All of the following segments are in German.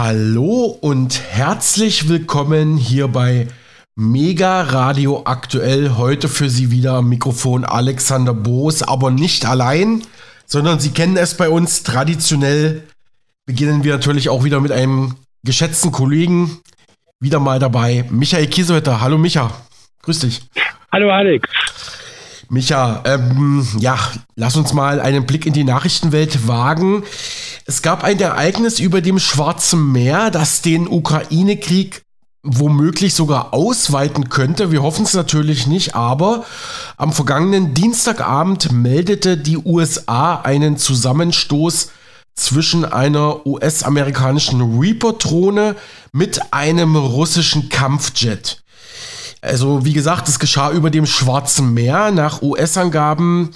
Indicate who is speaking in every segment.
Speaker 1: Hallo und herzlich willkommen hier bei Mega Radio aktuell. Heute für Sie wieder am Mikrofon Alexander Boos, aber nicht allein, sondern Sie kennen es bei uns traditionell. Beginnen wir natürlich auch wieder mit einem geschätzten Kollegen. Wieder mal dabei, Michael Kiesewetter. Hallo Micha, grüß dich.
Speaker 2: Hallo Alex.
Speaker 1: Micha, ähm, ja, lass uns mal einen Blick in die Nachrichtenwelt wagen. Es gab ein Ereignis über dem Schwarzen Meer, das den Ukraine-Krieg womöglich sogar ausweiten könnte. Wir hoffen es natürlich nicht, aber am vergangenen Dienstagabend meldete die USA einen Zusammenstoß zwischen einer US-amerikanischen Reaper-Drohne mit einem russischen Kampfjet. Also wie gesagt, es geschah über dem Schwarzen Meer. Nach US-Angaben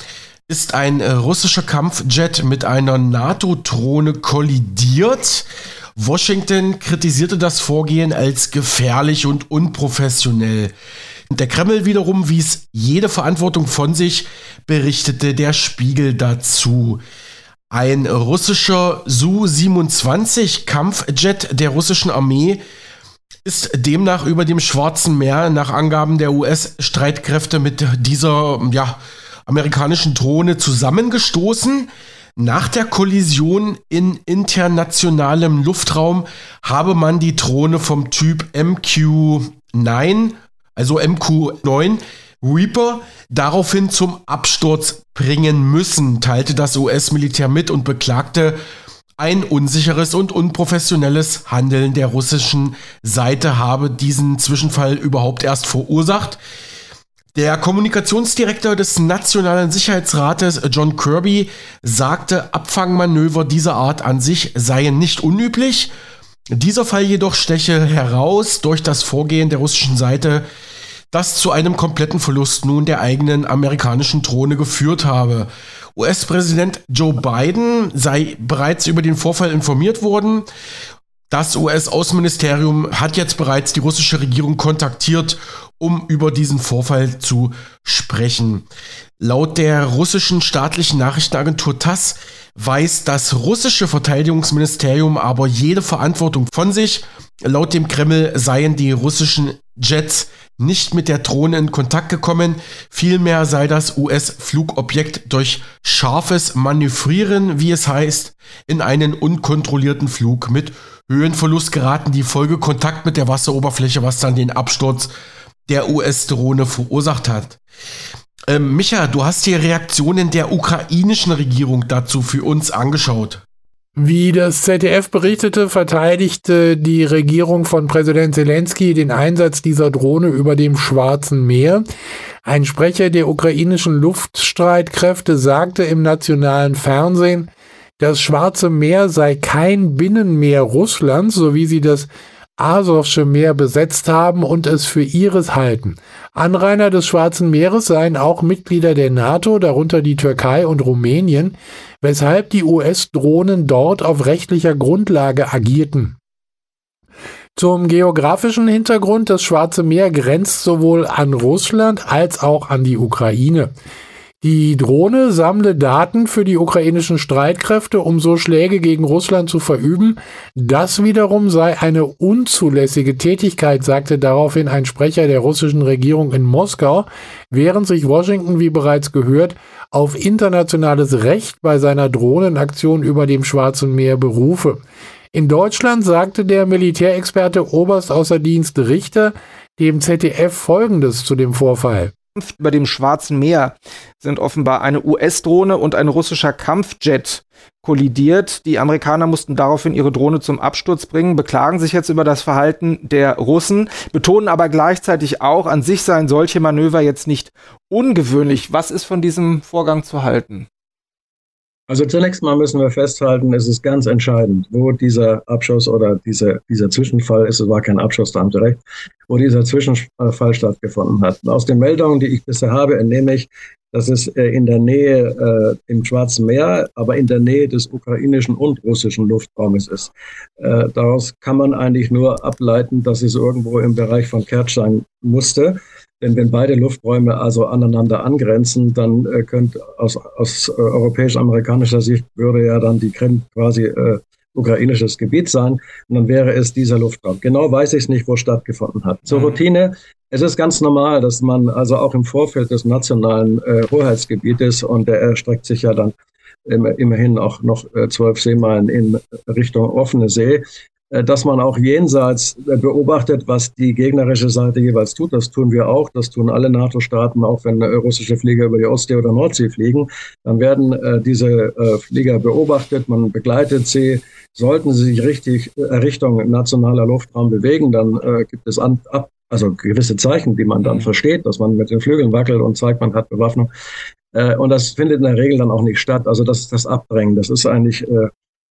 Speaker 1: ist ein russischer Kampfjet mit einer NATO-Drohne kollidiert Washington kritisierte das Vorgehen als gefährlich und unprofessionell. Der Kreml wiederum wies jede Verantwortung von sich, berichtete der Spiegel dazu. Ein russischer Su-27 Kampfjet der russischen Armee ist demnach über dem Schwarzen Meer nach Angaben der US-Streitkräfte mit dieser ja, amerikanischen Drohne zusammengestoßen. Nach der Kollision in internationalem Luftraum habe man die Drohne vom Typ MQ-9, also MQ-9 Reaper, daraufhin zum Absturz bringen müssen, teilte das US-Militär mit und beklagte, ein unsicheres und unprofessionelles Handeln der russischen Seite habe diesen Zwischenfall überhaupt erst verursacht. Der Kommunikationsdirektor des Nationalen Sicherheitsrates, John Kirby, sagte, Abfangmanöver dieser Art an sich seien nicht unüblich. Dieser Fall jedoch steche heraus durch das Vorgehen der russischen Seite, das zu einem kompletten Verlust nun der eigenen amerikanischen Drohne geführt habe. US-Präsident Joe Biden sei bereits über den Vorfall informiert worden. Das US-Außenministerium hat jetzt bereits die russische Regierung kontaktiert, um über diesen Vorfall zu sprechen. Laut der russischen staatlichen Nachrichtenagentur TASS weiß das russische Verteidigungsministerium aber jede Verantwortung von sich. Laut dem Kreml seien die russischen Jets nicht mit der Drohne in Kontakt gekommen. Vielmehr sei das US-Flugobjekt durch scharfes Manövrieren, wie es heißt, in einen unkontrollierten Flug mit Höhenverlust geraten. Die Folge Kontakt mit der Wasseroberfläche, was dann den Absturz der US-Drohne verursacht hat. Ähm, Micha, du hast die Reaktionen der ukrainischen Regierung dazu für uns angeschaut.
Speaker 2: Wie das ZDF berichtete, verteidigte die Regierung von Präsident Zelensky den Einsatz dieser Drohne über dem Schwarzen Meer. Ein Sprecher der ukrainischen Luftstreitkräfte sagte im nationalen Fernsehen, das Schwarze Meer sei kein Binnenmeer Russlands, so wie sie das Asowsche Meer besetzt haben und es für ihres halten. Anrainer des Schwarzen Meeres seien auch Mitglieder der NATO, darunter die Türkei und Rumänien, weshalb die US-Drohnen dort auf rechtlicher Grundlage agierten. Zum geografischen Hintergrund, das Schwarze Meer grenzt sowohl an Russland als auch an die Ukraine. Die Drohne sammle Daten für die ukrainischen Streitkräfte, um so Schläge gegen Russland zu verüben. Das wiederum sei eine unzulässige Tätigkeit, sagte daraufhin ein Sprecher der russischen Regierung in Moskau, während sich Washington, wie bereits gehört, auf internationales Recht bei seiner Drohnenaktion über dem Schwarzen Meer berufe. In Deutschland sagte der Militärexperte Oberst außer Dienst Richter dem ZDF Folgendes zu dem Vorfall
Speaker 3: über dem Schwarzen Meer sind offenbar eine US-Drohne und ein russischer Kampfjet kollidiert. Die Amerikaner mussten daraufhin ihre Drohne zum Absturz bringen, beklagen sich jetzt über das Verhalten der Russen, betonen aber gleichzeitig auch, an sich seien solche Manöver jetzt nicht ungewöhnlich. Was ist von diesem Vorgang zu halten?
Speaker 4: Also zunächst mal müssen wir festhalten, es ist ganz entscheidend, wo dieser Abschuss oder dieser, dieser Zwischenfall ist, es war kein Abschuss, da haben Sie recht, wo dieser Zwischenfall stattgefunden hat. aus den Meldungen, die ich bisher habe, entnehme ich, dass es äh, in der Nähe äh, im Schwarzen Meer, aber in der Nähe des ukrainischen und russischen Luftraumes ist. Äh, daraus kann man eigentlich nur ableiten, dass es irgendwo im Bereich von Kertsch sein musste. Denn wenn beide Lufträume also aneinander angrenzen, dann äh, könnte aus, aus äh, europäisch-amerikanischer Sicht würde ja dann die Krim quasi äh, ukrainisches Gebiet sein. Und dann wäre es dieser Luftraum. Genau weiß ich es nicht, wo stattgefunden hat. Zur mhm. Routine. Es ist ganz normal, dass man also auch im Vorfeld des nationalen äh, Hoheitsgebietes, und der erstreckt sich ja dann immerhin auch noch äh, zwölf Seemeilen in Richtung offene See, dass man auch jenseits äh, beobachtet, was die gegnerische Seite jeweils tut. Das tun wir auch. Das tun alle NATO-Staaten, auch wenn russische Flieger über die Ostsee oder Nordsee fliegen. Dann werden äh, diese äh, Flieger beobachtet. Man begleitet sie. Sollten sie sich richtig äh, Richtung nationaler Luftraum bewegen, dann äh, gibt es an, ab, also gewisse Zeichen, die man dann mhm. versteht, dass man mit den Flügeln wackelt und zeigt, man hat Bewaffnung. und das findet in der Regel dann auch nicht statt. Also das ist das Abdrängen. Das ist eigentlich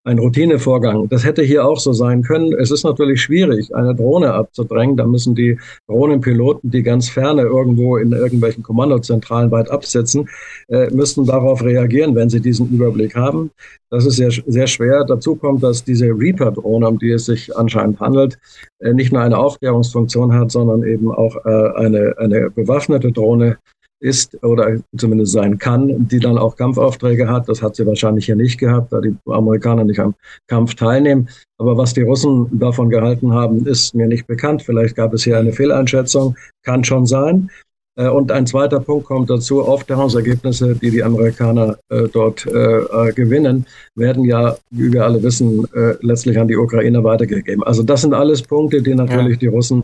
Speaker 4: ein Routinevorgang. Das hätte hier auch so sein können. Es ist natürlich schwierig, eine Drohne abzudrängen. Da müssen die Drohnenpiloten, die ganz ferne irgendwo in irgendwelchen Kommandozentralen weit absitzen, äh, müssten darauf reagieren, wenn sie diesen Überblick haben. Das ist sehr, sehr schwer. Dazu kommt, dass diese Reaper-Drohne, um die es sich anscheinend handelt, äh, nicht nur eine Aufklärungsfunktion hat, sondern eben auch äh, eine, eine bewaffnete Drohne ist oder zumindest sein kann, die dann auch Kampfaufträge hat. Das hat sie wahrscheinlich hier nicht gehabt, da die Amerikaner nicht am Kampf teilnehmen. Aber was die Russen davon gehalten haben, ist mir nicht bekannt. Vielleicht gab es hier eine Fehleinschätzung, kann schon sein. Äh, und ein zweiter Punkt kommt dazu, Aufklärungsergebnisse, die die Amerikaner äh, dort äh, gewinnen, werden ja, wie wir alle wissen, äh, letztlich an die Ukraine weitergegeben. Also das sind alles Punkte, die natürlich ja. die Russen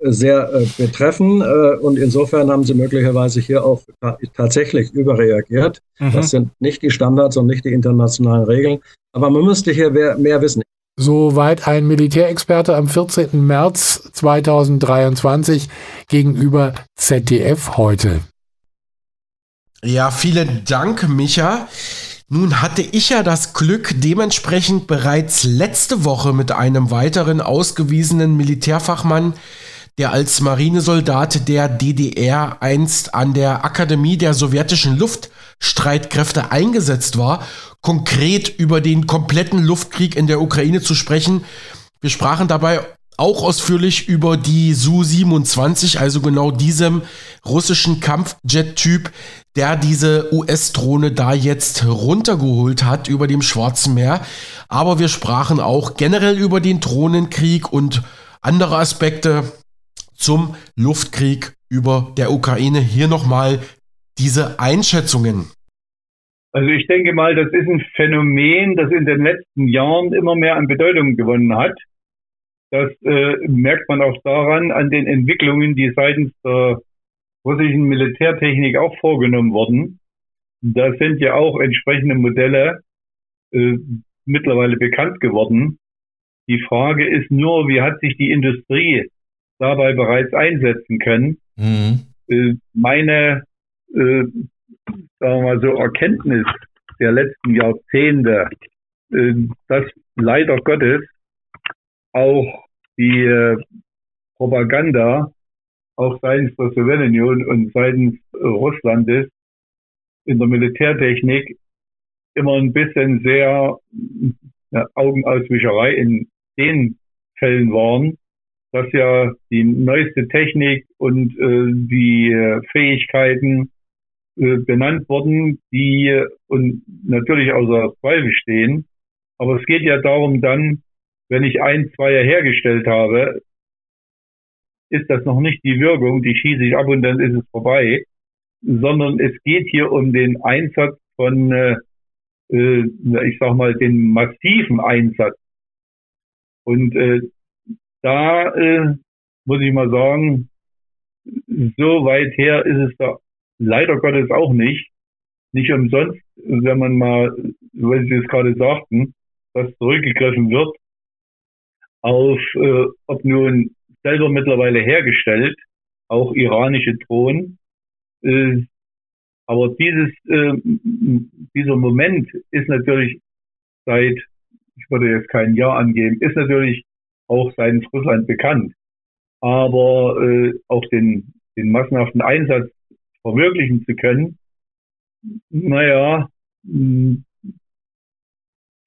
Speaker 4: sehr äh, betreffen. Äh, und insofern haben sie möglicherweise hier auch ta tatsächlich überreagiert. Mhm. Das sind nicht die Standards und nicht die internationalen Regeln. Aber man müsste hier mehr, mehr wissen.
Speaker 2: Soweit ein Militärexperte am 14. März 2023 gegenüber ZDF heute.
Speaker 1: Ja, vielen Dank, Micha. Nun hatte ich ja das Glück, dementsprechend bereits letzte Woche mit einem weiteren ausgewiesenen Militärfachmann der als Marinesoldat der DDR einst an der Akademie der sowjetischen Luftstreitkräfte eingesetzt war, konkret über den kompletten Luftkrieg in der Ukraine zu sprechen. Wir sprachen dabei auch ausführlich über die Su-27, also genau diesem russischen Kampfjet-Typ, der diese US-Drohne da jetzt runtergeholt hat über dem Schwarzen Meer. Aber wir sprachen auch generell über den Drohnenkrieg und andere Aspekte zum Luftkrieg über der Ukraine. Hier nochmal diese Einschätzungen.
Speaker 5: Also ich denke mal, das ist ein Phänomen, das in den letzten Jahren immer mehr an Bedeutung gewonnen hat. Das äh, merkt man auch daran, an den Entwicklungen, die seitens der russischen Militärtechnik auch vorgenommen wurden. Da sind ja auch entsprechende Modelle äh, mittlerweile bekannt geworden. Die Frage ist nur, wie hat sich die Industrie dabei bereits einsetzen können. Mhm. Äh, meine, äh, sagen wir mal so, Erkenntnis der letzten Jahrzehnte, äh, dass leider Gottes auch die äh, Propaganda auch seitens der Sowjetunion und seitens Russlandes in der Militärtechnik immer ein bisschen sehr ja, Augenauswischerei in den Fällen waren, dass ja die neueste Technik und äh, die Fähigkeiten äh, benannt wurden, die und natürlich außer Zweifel stehen. Aber es geht ja darum dann, wenn ich ein, zwei hergestellt habe, ist das noch nicht die Wirkung, die schieße ich ab und dann ist es vorbei, sondern es geht hier um den Einsatz von, äh, äh ich sag mal, den massiven Einsatz. Und äh, da äh, muss ich mal sagen, so weit her ist es da leider Gottes auch nicht. Nicht umsonst, wenn man mal, weil Sie es gerade sagten, dass zurückgegriffen wird auf, äh, ob nun selber mittlerweile hergestellt, auch iranische Drohnen. Äh, aber dieses, äh, dieser Moment ist natürlich seit, ich würde jetzt kein Jahr angeben, ist natürlich auch seitens Russland bekannt. Aber äh, auch den, den massenhaften Einsatz verwirklichen zu können, naja, mh, hm,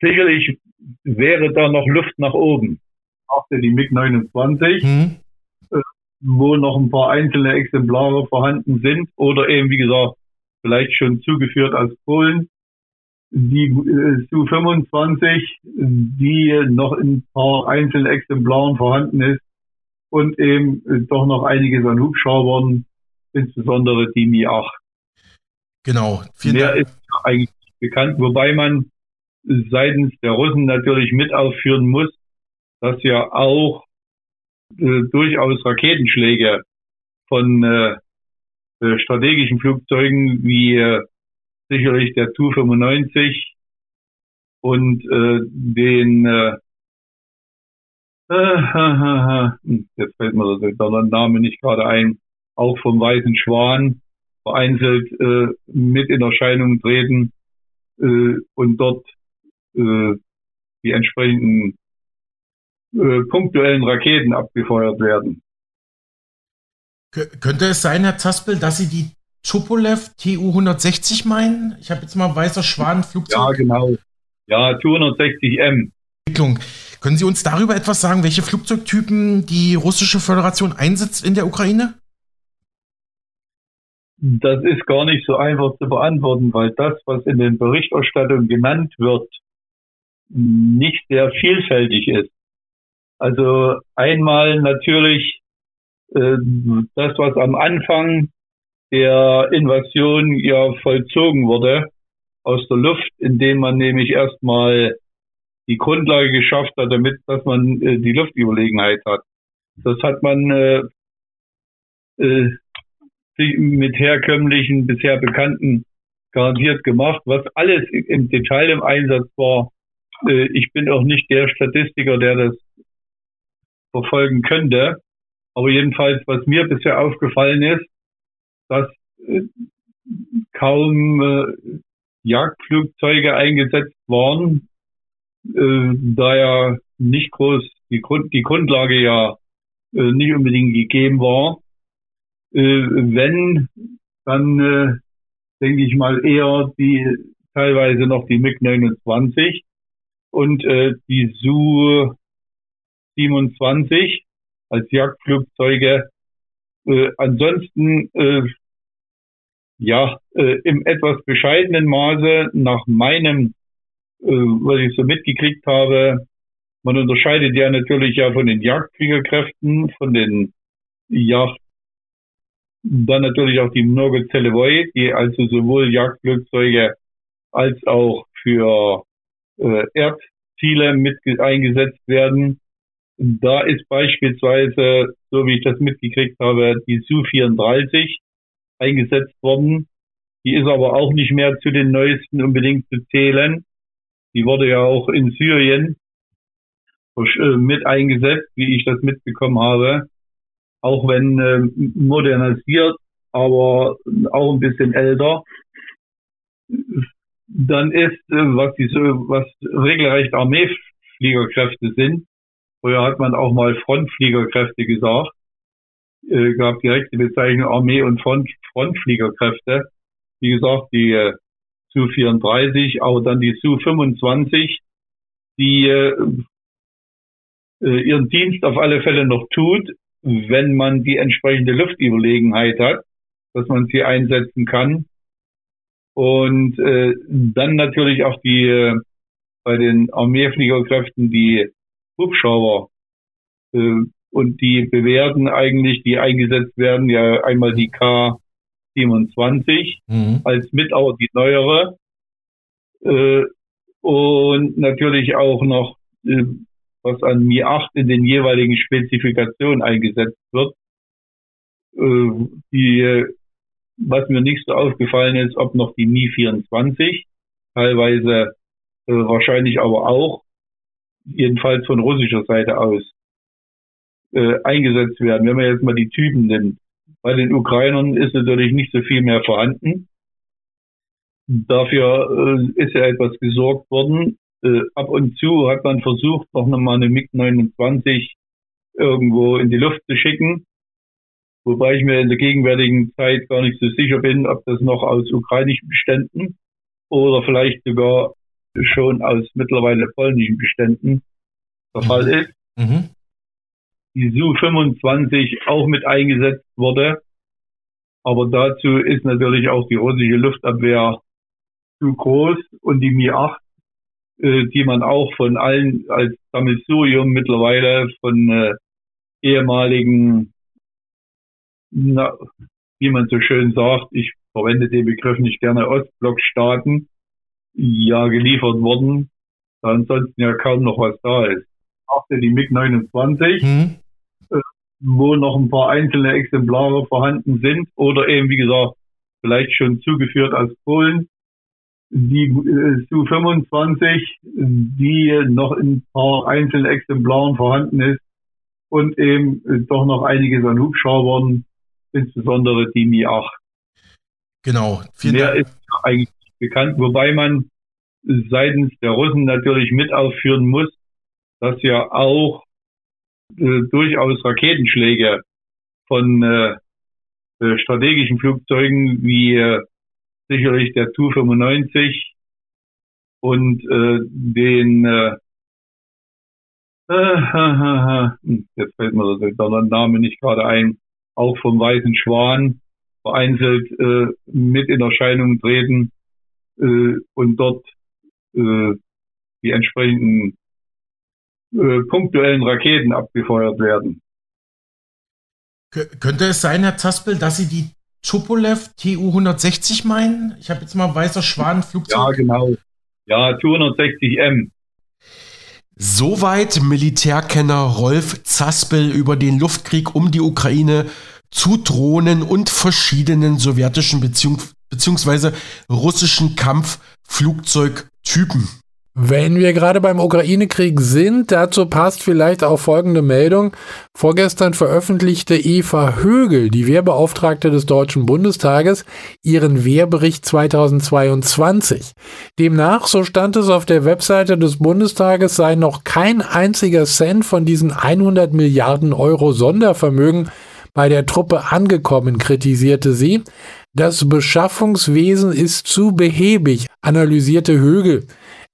Speaker 5: sicherlich wäre da noch Luft nach oben. Auch die MiG-29, mhm. äh, wo noch ein paar einzelne Exemplare vorhanden sind oder eben, wie gesagt, vielleicht schon zugeführt aus Polen. Die äh, Su-25, die noch in ein paar einzelnen Exemplaren vorhanden ist und eben äh, doch noch einiges an Hubschraubern, insbesondere die Mi-8.
Speaker 1: Genau.
Speaker 5: Vielen Mehr Dank. ist eigentlich bekannt, wobei man seitens der Russen natürlich mit aufführen muss, dass ja auch äh, durchaus Raketenschläge von äh, äh strategischen Flugzeugen wie äh, sicherlich der Tu-95 und äh, den äh, jetzt fällt mir der Name nicht gerade ein, auch vom Weißen Schwan vereinzelt äh, mit in Erscheinung treten äh, und dort äh, die entsprechenden äh, punktuellen Raketen abgefeuert werden.
Speaker 1: könnte es sein, Herr Zaspel, dass Sie die Tupolev TU-160 meinen? Ich habe jetzt mal weißer Schwan Flugzeug.
Speaker 5: Ja, genau. Ja, Tu-160M.
Speaker 1: Können Sie uns darüber etwas sagen, welche Flugzeugtypen die russische Föderation einsetzt in der Ukraine?
Speaker 5: Das ist gar nicht so einfach zu beantworten, weil das, was in den Berichterstattungen genannt wird, nicht sehr vielfältig ist. Also einmal natürlich äh, das, was am Anfang der Invasion ja vollzogen wurde aus der Luft, indem man nämlich erstmal die Grundlage geschafft hat, damit, dass man äh, die Luftüberlegenheit hat. Das hat man äh, äh, mit herkömmlichen, bisher bekannten garantiert gemacht. Was alles im Detail im Einsatz war, äh, ich bin auch nicht der Statistiker, der das verfolgen könnte. Aber jedenfalls, was mir bisher aufgefallen ist, dass äh, kaum äh, Jagdflugzeuge eingesetzt waren, äh, da ja nicht groß die, Grund, die Grundlage ja nicht unbedingt gegeben war. Wenn, dann denke ich mal eher die teilweise noch die MiG 29 und äh, die Su 27 als Jagdflugzeuge. Äh, ansonsten äh, ja, äh, im etwas bescheidenen Maße nach meinem, äh, was ich so mitgekriegt habe, man unterscheidet ja natürlich ja von den Jagdfliegerkräften, von den Yacht, dann natürlich auch die Zelevoi, die also sowohl Jagdflugzeuge als auch für äh, Erdziele mit eingesetzt werden. Da ist beispielsweise, so wie ich das mitgekriegt habe, die Su-34 eingesetzt worden. Die ist aber auch nicht mehr zu den neuesten unbedingt zu zählen. Die wurde ja auch in Syrien äh, mit eingesetzt, wie ich das mitbekommen habe. Auch wenn äh, modernisiert, aber auch ein bisschen älter. Dann ist, äh, was die was regelrecht Armeefliegerkräfte sind. Früher hat man auch mal Frontfliegerkräfte gesagt äh, gab direkt die Bezeichnung Armee- und Front, Frontfliegerkräfte. Wie gesagt, die äh, Su-34, aber dann die Su-25, die äh, äh, ihren Dienst auf alle Fälle noch tut, wenn man die entsprechende Luftüberlegenheit hat, dass man sie einsetzen kann. Und äh, dann natürlich auch die äh, bei den Armeefliegerkräften die Hubschrauber, äh, und die bewährten eigentlich, die eingesetzt werden, ja einmal die K27 mhm. als mit auch die neuere äh, und natürlich auch noch äh, was an Mi 8 in den jeweiligen Spezifikationen eingesetzt wird. Äh, die, was mir nicht so aufgefallen ist, ob noch die Mi 24, teilweise äh, wahrscheinlich aber auch, jedenfalls von russischer Seite aus äh, eingesetzt werden. Wenn man jetzt mal die Typen nimmt. Bei den Ukrainern ist natürlich nicht so viel mehr vorhanden. Dafür äh, ist ja etwas gesorgt worden. Äh, ab und zu hat man versucht, noch mal eine MiG-29 irgendwo in die Luft zu schicken. Wobei ich mir in der gegenwärtigen Zeit gar nicht so sicher bin, ob das noch aus ukrainischen Beständen oder vielleicht sogar schon aus mittlerweile polnischen Beständen der Fall mhm. ist. Mhm die Su-25 auch mit eingesetzt wurde. Aber dazu ist natürlich auch die russische Luftabwehr zu groß und die Mi-8, äh, die man auch von allen als Sammelsurium mittlerweile von äh, ehemaligen, na, wie man so schön sagt, ich verwende den Begriff nicht gerne, Ostblockstaaten, ja geliefert worden, da ansonsten ja kaum noch was da ist. Auch die MiG-29, mhm. Äh, wo noch ein paar einzelne Exemplare vorhanden sind oder eben, wie gesagt, vielleicht schon zugeführt aus Polen. Die äh, Su-25, die noch in ein paar einzelnen Exemplaren vorhanden ist und eben äh, doch noch einiges an Hubschraubern, insbesondere die Mi-8.
Speaker 1: Genau.
Speaker 5: Vielen Mehr Dank. ist eigentlich bekannt, wobei man seitens der Russen natürlich mit aufführen muss, dass ja auch durchaus Raketenschläge von äh, äh, strategischen Flugzeugen wie äh, sicherlich der Tu-95 und äh, den äh, jetzt fällt mir der Name nicht gerade ein, auch vom Weißen Schwan vereinzelt äh, mit in Erscheinung treten äh, und dort äh, die entsprechenden äh, punktuellen Raketen abgefeuert werden.
Speaker 1: Könnte es sein, Herr Zaspel, dass Sie die Tupolev TU-160 meinen? Ich habe jetzt mal weißer Schwan Flugzeug.
Speaker 5: Ja, genau. Ja, Tu-160M.
Speaker 1: Soweit Militärkenner Rolf Zaspel über den Luftkrieg um die Ukraine zu Drohnen und verschiedenen sowjetischen beziehungsweise russischen Kampfflugzeugtypen.
Speaker 2: Wenn wir gerade beim Ukraine-Krieg sind, dazu passt vielleicht auch folgende Meldung. Vorgestern veröffentlichte Eva Högel, die Wehrbeauftragte des Deutschen Bundestages, ihren Wehrbericht 2022. Demnach, so stand es auf der Webseite des Bundestages, sei noch kein einziger Cent von diesen 100 Milliarden Euro Sondervermögen bei der Truppe angekommen, kritisierte sie. Das Beschaffungswesen ist zu behäbig, analysierte Högel.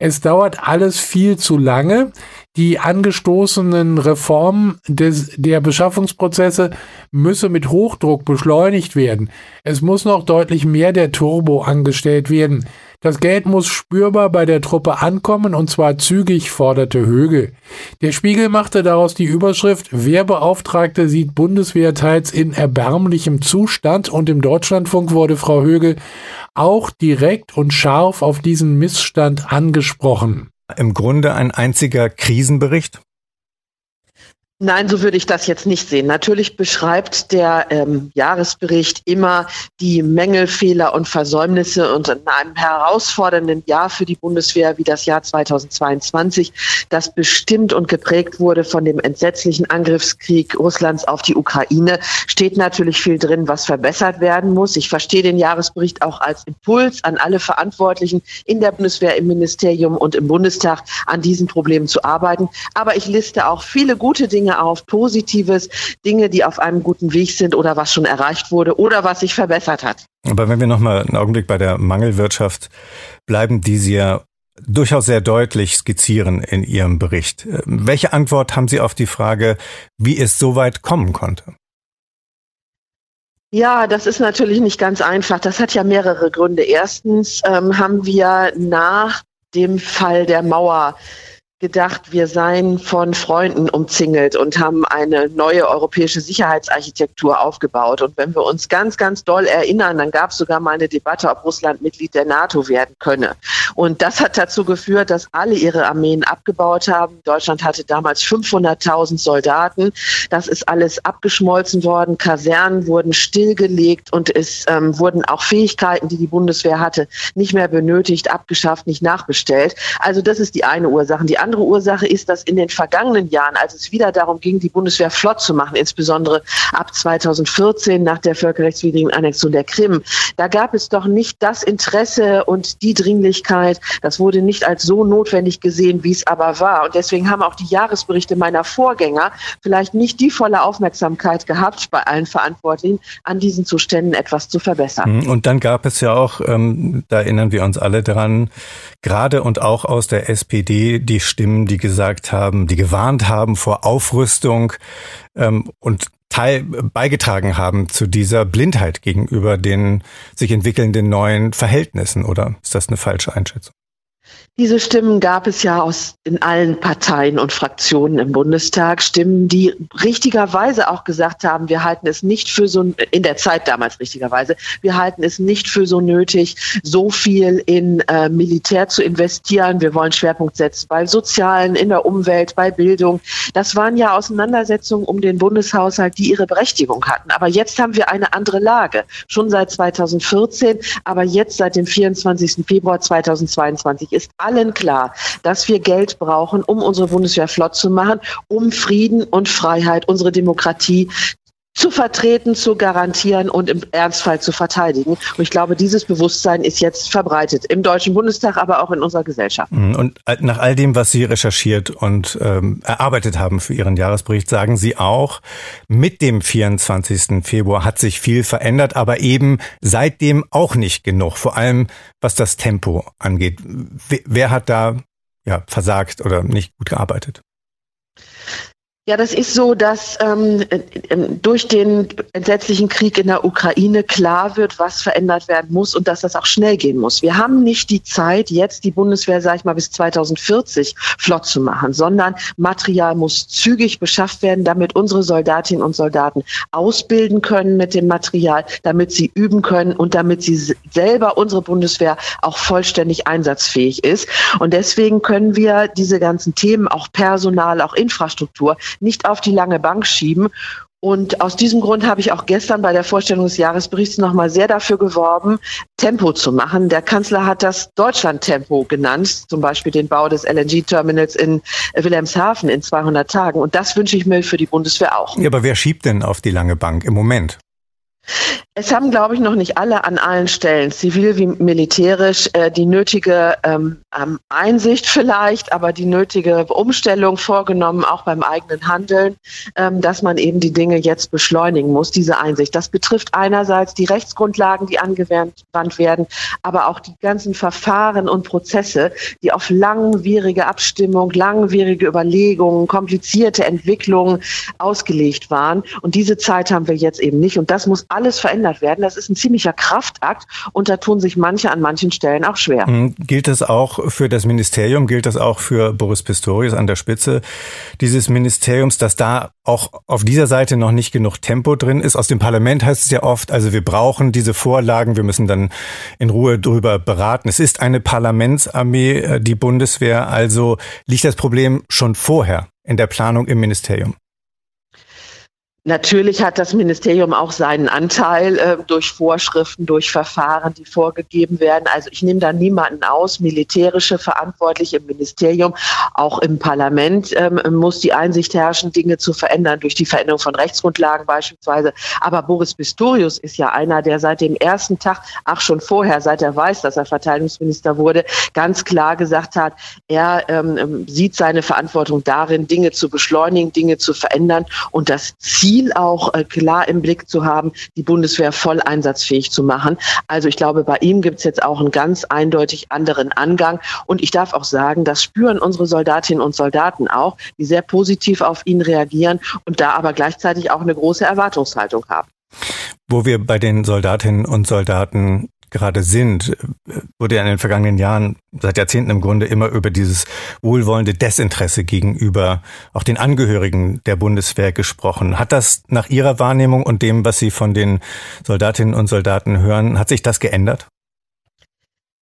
Speaker 2: Es dauert alles viel zu lange. Die angestoßenen Reformen des, der Beschaffungsprozesse müsse mit Hochdruck beschleunigt werden. Es muss noch deutlich mehr der Turbo angestellt werden. Das Geld muss spürbar bei der Truppe ankommen und zwar zügig, forderte Högel. Der Spiegel machte daraus die Überschrift Wehrbeauftragte sieht Bundeswehr teils in erbärmlichem Zustand und im Deutschlandfunk wurde Frau Högel auch direkt und scharf auf diesen Missstand angesprochen.
Speaker 6: Im Grunde ein einziger Krisenbericht?
Speaker 7: Nein, so würde ich das jetzt nicht sehen. Natürlich beschreibt der ähm, Jahresbericht immer die Mängel, Fehler und Versäumnisse und in einem herausfordernden Jahr für die Bundeswehr wie das Jahr 2022, das bestimmt und geprägt wurde von dem entsetzlichen Angriffskrieg Russlands auf die Ukraine, steht natürlich viel drin, was verbessert werden muss. Ich verstehe den Jahresbericht auch als Impuls an alle Verantwortlichen in der Bundeswehr, im Ministerium und im Bundestag an diesen Problemen zu arbeiten. Aber ich liste auch viele gute Dinge Dinge auf, Positives, Dinge, die auf einem guten Weg sind oder was schon erreicht wurde oder was sich verbessert hat.
Speaker 6: Aber wenn wir nochmal einen Augenblick bei der Mangelwirtschaft bleiben, die Sie ja durchaus sehr deutlich skizzieren in Ihrem Bericht. Welche Antwort haben Sie auf die Frage, wie es so weit kommen konnte?
Speaker 7: Ja, das ist natürlich nicht ganz einfach. Das hat ja mehrere Gründe. Erstens ähm, haben wir nach dem Fall der Mauer gedacht, wir seien von Freunden umzingelt und haben eine neue europäische Sicherheitsarchitektur aufgebaut. Und wenn wir uns ganz, ganz doll erinnern, dann gab es sogar mal eine Debatte, ob Russland Mitglied der NATO werden könne. Und das hat dazu geführt, dass alle ihre Armeen abgebaut haben. Deutschland hatte damals 500.000 Soldaten. Das ist alles abgeschmolzen worden. Kasernen wurden stillgelegt und es ähm, wurden auch Fähigkeiten, die die Bundeswehr hatte, nicht mehr benötigt, abgeschafft, nicht nachbestellt. Also das ist die eine Ursache. Die Ursache ist, dass in den vergangenen Jahren, als es wieder darum ging, die Bundeswehr flott zu machen, insbesondere ab 2014 nach der völkerrechtswidrigen Annexion der Krim, da gab es doch nicht das Interesse und die Dringlichkeit. Das wurde nicht als so notwendig gesehen, wie es aber war. Und deswegen haben auch die Jahresberichte meiner Vorgänger vielleicht nicht die volle Aufmerksamkeit gehabt, bei allen Verantwortlichen an diesen Zuständen etwas zu verbessern.
Speaker 6: Und dann gab es ja auch, ähm, da erinnern wir uns alle dran, gerade und auch aus der SPD die Stimmen, die gesagt haben, die gewarnt haben vor Aufrüstung ähm, und Teil beigetragen haben zu dieser Blindheit gegenüber den sich entwickelnden neuen Verhältnissen, oder ist das eine falsche Einschätzung?
Speaker 7: Diese Stimmen gab es ja aus in allen Parteien und Fraktionen im Bundestag. Stimmen, die richtigerweise auch gesagt haben, wir halten es nicht für so, in der Zeit damals richtigerweise, wir halten es nicht für so nötig, so viel in äh, Militär zu investieren. Wir wollen Schwerpunkt setzen bei Sozialen, in der Umwelt, bei Bildung. Das waren ja Auseinandersetzungen um den Bundeshaushalt, die ihre Berechtigung hatten. Aber jetzt haben wir eine andere Lage. Schon seit 2014, aber jetzt seit dem 24. Februar 2022 ist allen klar, dass wir Geld brauchen, um unsere Bundeswehr flott zu machen, um Frieden und Freiheit, unsere Demokratie zu vertreten, zu garantieren und im Ernstfall zu verteidigen. Und ich glaube, dieses Bewusstsein ist jetzt verbreitet im Deutschen Bundestag, aber auch in unserer Gesellschaft.
Speaker 6: Mhm. Und nach all dem, was Sie recherchiert und ähm, erarbeitet haben für Ihren Jahresbericht, sagen Sie auch, mit dem 24. Februar hat sich viel verändert, aber eben seitdem auch nicht genug, vor allem was das Tempo angeht. Wer hat da ja, versagt oder nicht gut gearbeitet?
Speaker 7: Ja, das ist so, dass ähm, ähm, durch den entsetzlichen Krieg in der Ukraine klar wird, was verändert werden muss und dass das auch schnell gehen muss. Wir haben nicht die Zeit, jetzt die Bundeswehr, sage ich mal, bis 2040 flott zu machen, sondern Material muss zügig beschafft werden, damit unsere Soldatinnen und Soldaten ausbilden können mit dem Material, damit sie üben können und damit sie selber, unsere Bundeswehr, auch vollständig einsatzfähig ist. Und deswegen können wir diese ganzen Themen, auch Personal, auch Infrastruktur, nicht auf die lange Bank schieben. Und aus diesem Grund habe ich auch gestern bei der Vorstellung des Jahresberichts nochmal sehr dafür geworben, Tempo zu machen. Der Kanzler hat das Deutschland-Tempo genannt, zum Beispiel den Bau des LNG-Terminals in Wilhelmshaven in 200 Tagen. Und das wünsche ich mir für die Bundeswehr auch.
Speaker 6: Ja, aber wer schiebt denn auf die lange Bank im Moment?
Speaker 7: Es haben, glaube ich, noch nicht alle an allen Stellen, zivil wie militärisch, äh, die nötige ähm, ähm, Einsicht vielleicht, aber die nötige Umstellung vorgenommen, auch beim eigenen Handeln, ähm, dass man eben die Dinge jetzt beschleunigen muss, diese Einsicht. Das betrifft einerseits die Rechtsgrundlagen, die angewandt werden, aber auch die ganzen Verfahren und Prozesse, die auf langwierige Abstimmung, langwierige Überlegungen, komplizierte Entwicklungen ausgelegt waren. Und diese Zeit haben wir jetzt eben nicht. Und das muss alles verändert werden. Das ist ein ziemlicher Kraftakt und da tun sich manche an manchen Stellen auch schwer.
Speaker 6: Mhm. Gilt das auch für das Ministerium? Gilt das auch für Boris Pistorius an der Spitze dieses Ministeriums, dass da auch auf dieser Seite noch nicht genug Tempo drin ist? Aus dem Parlament heißt es ja oft, also wir brauchen diese Vorlagen, wir müssen dann in Ruhe drüber beraten. Es ist eine Parlamentsarmee, äh, die Bundeswehr, also liegt das Problem schon vorher in der Planung im Ministerium?
Speaker 7: Natürlich hat das Ministerium auch seinen Anteil äh, durch Vorschriften, durch Verfahren, die vorgegeben werden. Also ich nehme da niemanden aus. Militärische Verantwortliche im Ministerium, auch im Parlament ähm, muss die Einsicht herrschen, Dinge zu verändern durch die Veränderung von Rechtsgrundlagen beispielsweise. Aber Boris Pistorius ist ja einer, der seit dem ersten Tag, ach schon vorher, seit er weiß, dass er Verteidigungsminister wurde, ganz klar gesagt hat, er ähm, sieht seine Verantwortung darin, Dinge zu beschleunigen, Dinge zu verändern und das Ziel Ziel auch äh, klar im Blick zu haben, die Bundeswehr voll einsatzfähig zu machen. Also ich glaube, bei ihm gibt es jetzt auch einen ganz eindeutig anderen Angang. Und ich darf auch sagen, das spüren unsere Soldatinnen und Soldaten auch, die sehr positiv auf ihn reagieren und da aber gleichzeitig auch eine große Erwartungshaltung haben.
Speaker 6: Wo wir bei den Soldatinnen und Soldaten gerade sind, wurde ja in den vergangenen Jahren, seit Jahrzehnten im Grunde, immer über dieses wohlwollende Desinteresse gegenüber auch den Angehörigen der Bundeswehr gesprochen. Hat das nach Ihrer Wahrnehmung und dem, was Sie von den Soldatinnen und Soldaten hören, hat sich das geändert?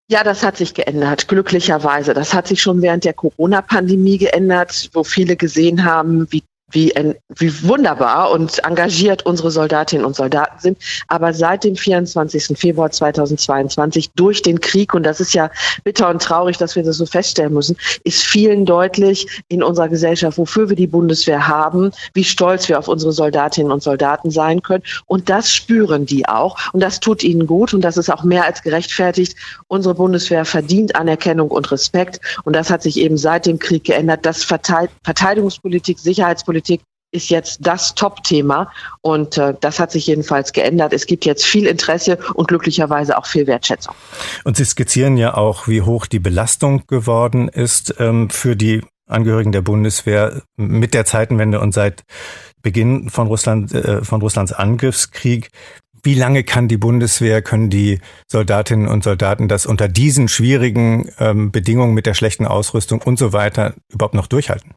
Speaker 7: Ja, das hat sich geändert, glücklicherweise. Das hat sich schon während der Corona-Pandemie geändert, wo viele gesehen haben, wie wie, wie wunderbar und engagiert unsere Soldatinnen und Soldaten sind. Aber seit dem 24. Februar 2022 durch den Krieg, und das ist ja bitter und traurig, dass wir das so feststellen müssen, ist vielen deutlich in unserer Gesellschaft, wofür wir die Bundeswehr haben, wie stolz wir auf unsere Soldatinnen und Soldaten sein können. Und das spüren die auch. Und das tut ihnen gut. Und das ist auch mehr als gerechtfertigt. Unsere Bundeswehr verdient Anerkennung und Respekt. Und das hat sich eben seit dem Krieg geändert. Das Verteidigungspolitik, Sicherheitspolitik, Politik ist jetzt das Top-Thema und äh, das hat sich jedenfalls geändert. Es gibt jetzt viel Interesse und glücklicherweise auch viel Wertschätzung.
Speaker 6: Und Sie skizzieren ja auch, wie hoch die Belastung geworden ist ähm, für die Angehörigen der Bundeswehr mit der Zeitenwende und seit Beginn von Russland, äh, von Russlands Angriffskrieg. Wie lange kann die Bundeswehr, können die Soldatinnen und Soldaten das unter diesen schwierigen ähm, Bedingungen mit der schlechten Ausrüstung und so weiter überhaupt noch durchhalten?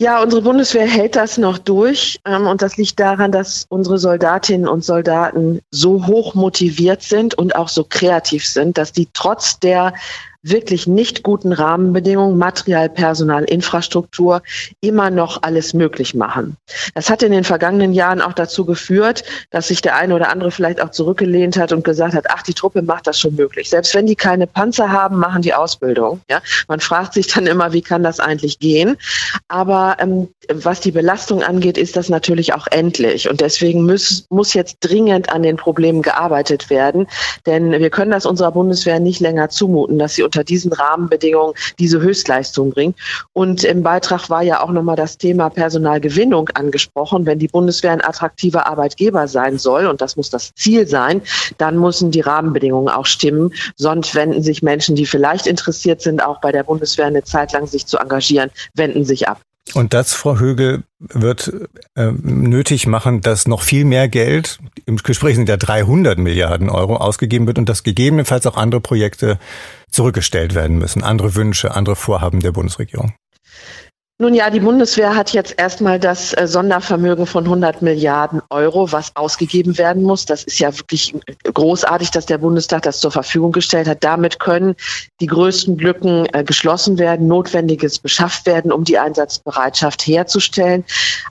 Speaker 7: Ja, unsere Bundeswehr hält das noch durch. Ähm, und das liegt daran, dass unsere Soldatinnen und Soldaten so hoch motiviert sind und auch so kreativ sind, dass die trotz der wirklich nicht guten Rahmenbedingungen, Material, Personal, Infrastruktur immer noch alles möglich machen. Das hat in den vergangenen Jahren auch dazu geführt, dass sich der eine oder andere vielleicht auch zurückgelehnt hat und gesagt hat, ach, die Truppe macht das schon möglich. Selbst wenn die keine Panzer haben, machen die Ausbildung. Ja, man fragt sich dann immer, wie kann das eigentlich gehen? Aber ähm, was die Belastung angeht, ist das natürlich auch endlich. Und deswegen muss, muss jetzt dringend an den Problemen gearbeitet werden. Denn wir können das unserer Bundeswehr nicht länger zumuten, dass sie unter diesen Rahmenbedingungen diese Höchstleistung bringt. Und im Beitrag war ja auch nochmal das Thema Personalgewinnung angesprochen. Wenn die Bundeswehr ein attraktiver Arbeitgeber sein soll, und das muss das Ziel sein, dann müssen die Rahmenbedingungen auch stimmen. Sonst wenden sich Menschen, die vielleicht interessiert sind, auch bei der Bundeswehr eine Zeit lang sich zu engagieren, wenden sich ab.
Speaker 6: Und das, Frau Högel, wird äh, nötig machen, dass noch viel mehr Geld, im Gespräch sind ja 300 Milliarden Euro ausgegeben wird und dass gegebenenfalls auch andere Projekte zurückgestellt werden müssen, andere Wünsche, andere Vorhaben der Bundesregierung.
Speaker 7: Nun ja, die Bundeswehr hat jetzt erstmal das äh, Sondervermögen von 100 Milliarden Euro, was ausgegeben werden muss. Das ist ja wirklich großartig, dass der Bundestag das zur Verfügung gestellt hat. Damit können die größten Lücken äh, geschlossen werden, Notwendiges beschafft werden, um die Einsatzbereitschaft herzustellen.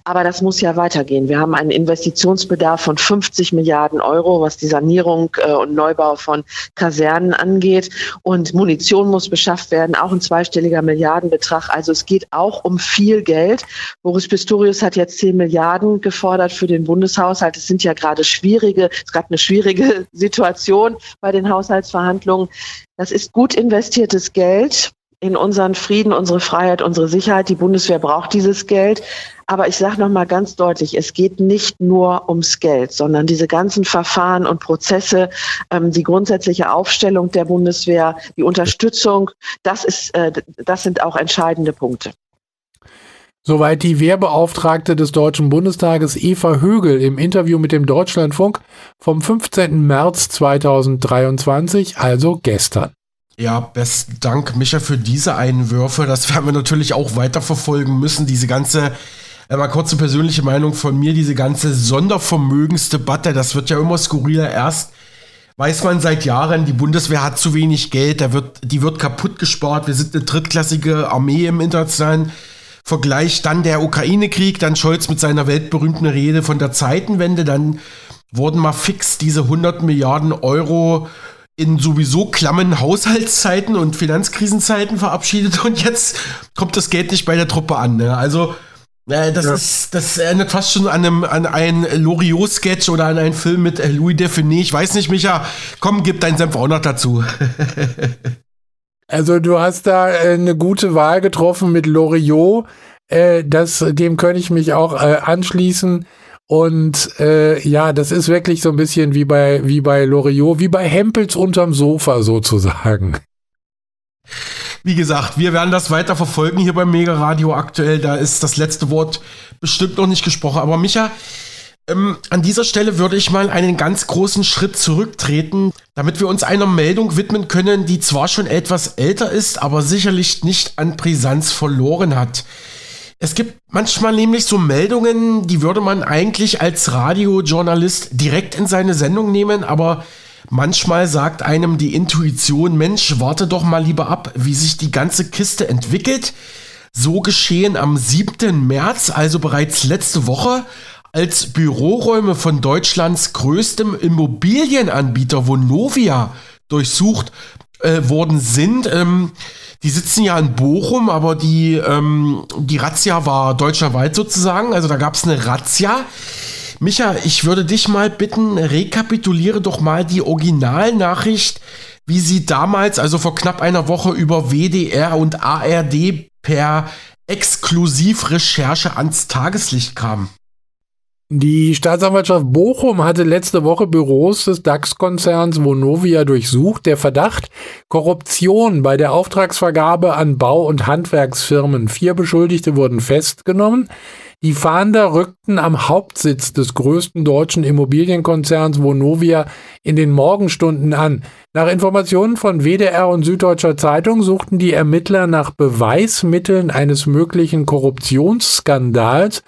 Speaker 7: Aber das muss ja weitergehen. Wir haben einen Investitionsbedarf von 50 Milliarden Euro, was die Sanierung äh, und Neubau von Kasernen angeht. Und Munition muss beschafft werden, auch ein zweistelliger Milliardenbetrag. Also es geht auch um viel Geld. Boris Pistorius hat jetzt 10 Milliarden gefordert für den Bundeshaushalt. Es sind ja gerade schwierige, es ist gerade eine schwierige Situation bei den Haushaltsverhandlungen. Das ist gut investiertes Geld in unseren Frieden, unsere Freiheit, unsere Sicherheit. Die Bundeswehr braucht dieses Geld. Aber ich sage noch mal ganz deutlich, es geht nicht nur ums Geld, sondern diese ganzen Verfahren und Prozesse, ähm, die grundsätzliche Aufstellung der Bundeswehr, die Unterstützung, das, ist, äh, das sind auch entscheidende Punkte.
Speaker 2: Soweit die Wehrbeauftragte des Deutschen Bundestages Eva Högel im Interview mit dem Deutschlandfunk vom 15. März 2023, also gestern.
Speaker 1: Ja, besten Dank, Micha, für diese Einwürfe. Das werden wir natürlich auch weiterverfolgen müssen. Diese ganze, äh, mal kurze persönliche Meinung von mir, diese ganze Sondervermögensdebatte, das wird ja immer skurriler. Erst weiß man seit Jahren, die Bundeswehr hat zu wenig Geld, da wird, die wird kaputt gespart. Wir sind eine drittklassige Armee im internationalen Vergleich dann der Ukraine-Krieg, dann Scholz mit seiner weltberühmten Rede von der Zeitenwende, dann wurden mal fix diese 100 Milliarden Euro in sowieso klammen Haushaltszeiten und Finanzkrisenzeiten verabschiedet und jetzt kommt das Geld nicht bei der Truppe an. Ne? Also äh, das ja. ist, das erinnert fast schon an, einem, an einen Loriot-Sketch oder an einen Film mit Louis Define. Ich weiß nicht, Micha, komm, gib deinen Senf auch noch dazu.
Speaker 2: Also du hast da äh, eine gute Wahl getroffen mit Loriot. Äh, das, dem könnte ich mich auch äh, anschließen. Und äh, ja, das ist wirklich so ein bisschen wie bei, wie bei Loriot, wie bei Hempels unterm Sofa sozusagen.
Speaker 1: Wie gesagt, wir werden das weiter verfolgen hier beim Mega Radio aktuell. Da ist das letzte Wort bestimmt noch nicht gesprochen. Aber Micha, ähm, an dieser Stelle würde ich mal einen ganz großen Schritt zurücktreten, damit wir uns einer Meldung widmen können, die zwar schon etwas älter ist, aber sicherlich nicht an Brisanz verloren hat. Es gibt manchmal nämlich so Meldungen, die würde man eigentlich als Radiojournalist direkt in seine Sendung nehmen, aber manchmal sagt einem die Intuition, Mensch, warte doch mal lieber ab, wie sich die ganze Kiste entwickelt. So geschehen am 7. März, also bereits letzte Woche, als Büroräume von Deutschlands größtem Immobilienanbieter Vonovia durchsucht äh, worden sind. Ähm, die sitzen ja in Bochum, aber die, ähm, die Razzia war deutschlandweit sozusagen. Also da gab es eine Razzia. Micha, ich würde dich mal bitten, rekapituliere doch mal die Originalnachricht, wie sie damals, also vor knapp einer Woche, über WDR und ARD per Exklusivrecherche ans Tageslicht kam.
Speaker 2: Die Staatsanwaltschaft Bochum hatte letzte Woche Büros des DAX-Konzerns Vonovia durchsucht. Der Verdacht Korruption bei der Auftragsvergabe an Bau- und Handwerksfirmen. Vier Beschuldigte wurden festgenommen. Die Fahnder rückten am Hauptsitz des größten deutschen Immobilienkonzerns Vonovia in den Morgenstunden an. Nach Informationen von WDR und Süddeutscher Zeitung suchten die Ermittler nach Beweismitteln eines möglichen Korruptionsskandals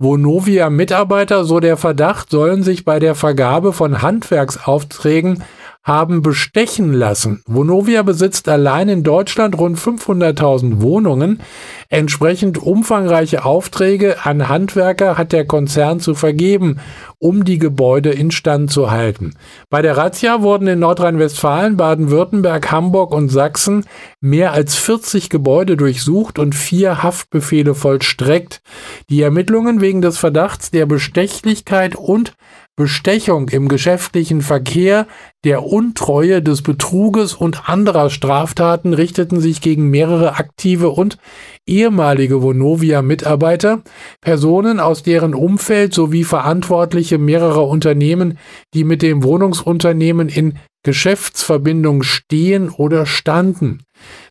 Speaker 2: Vonovia-Mitarbeiter, so der Verdacht, sollen sich bei der Vergabe von Handwerksaufträgen haben bestechen lassen. Vonovia besitzt allein in Deutschland rund 500.000 Wohnungen. Entsprechend umfangreiche Aufträge an Handwerker hat der Konzern zu vergeben, um die Gebäude instand zu halten. Bei der Razzia wurden in Nordrhein-Westfalen, Baden-Württemberg, Hamburg und Sachsen mehr als 40 Gebäude durchsucht und vier Haftbefehle vollstreckt. Die Ermittlungen wegen des Verdachts der Bestechlichkeit und Bestechung im geschäftlichen Verkehr, der Untreue, des Betruges und anderer Straftaten richteten sich gegen mehrere aktive und ehemalige Vonovia-Mitarbeiter, Personen aus deren Umfeld sowie Verantwortliche mehrerer Unternehmen, die mit dem Wohnungsunternehmen in Geschäftsverbindung stehen oder standen.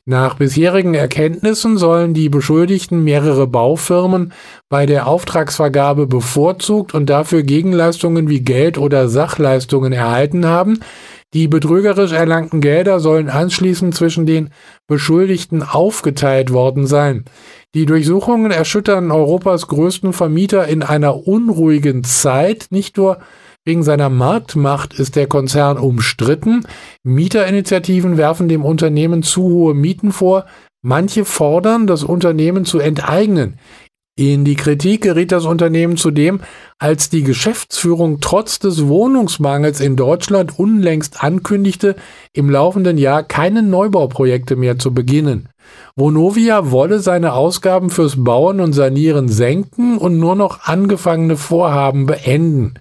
Speaker 2: Nach bisherigen Erkenntnissen sollen die Beschuldigten mehrere Baufirmen bei der Auftragsvergabe bevorzugt und dafür Gegenleistungen wie Geld oder Sachleistungen erhalten haben. Die betrügerisch erlangten Gelder sollen anschließend zwischen den Beschuldigten aufgeteilt worden sein. Die Durchsuchungen erschüttern Europas größten Vermieter in einer unruhigen Zeit, nicht nur Wegen seiner Marktmacht ist der Konzern umstritten. Mieterinitiativen werfen dem Unternehmen zu hohe Mieten vor. Manche fordern, das Unternehmen zu enteignen. In die Kritik geriet das Unternehmen zudem, als die Geschäftsführung trotz des Wohnungsmangels in Deutschland unlängst ankündigte, im laufenden Jahr keine Neubauprojekte mehr zu beginnen. Vonovia wolle seine Ausgaben fürs Bauen und Sanieren senken und nur noch angefangene Vorhaben beenden.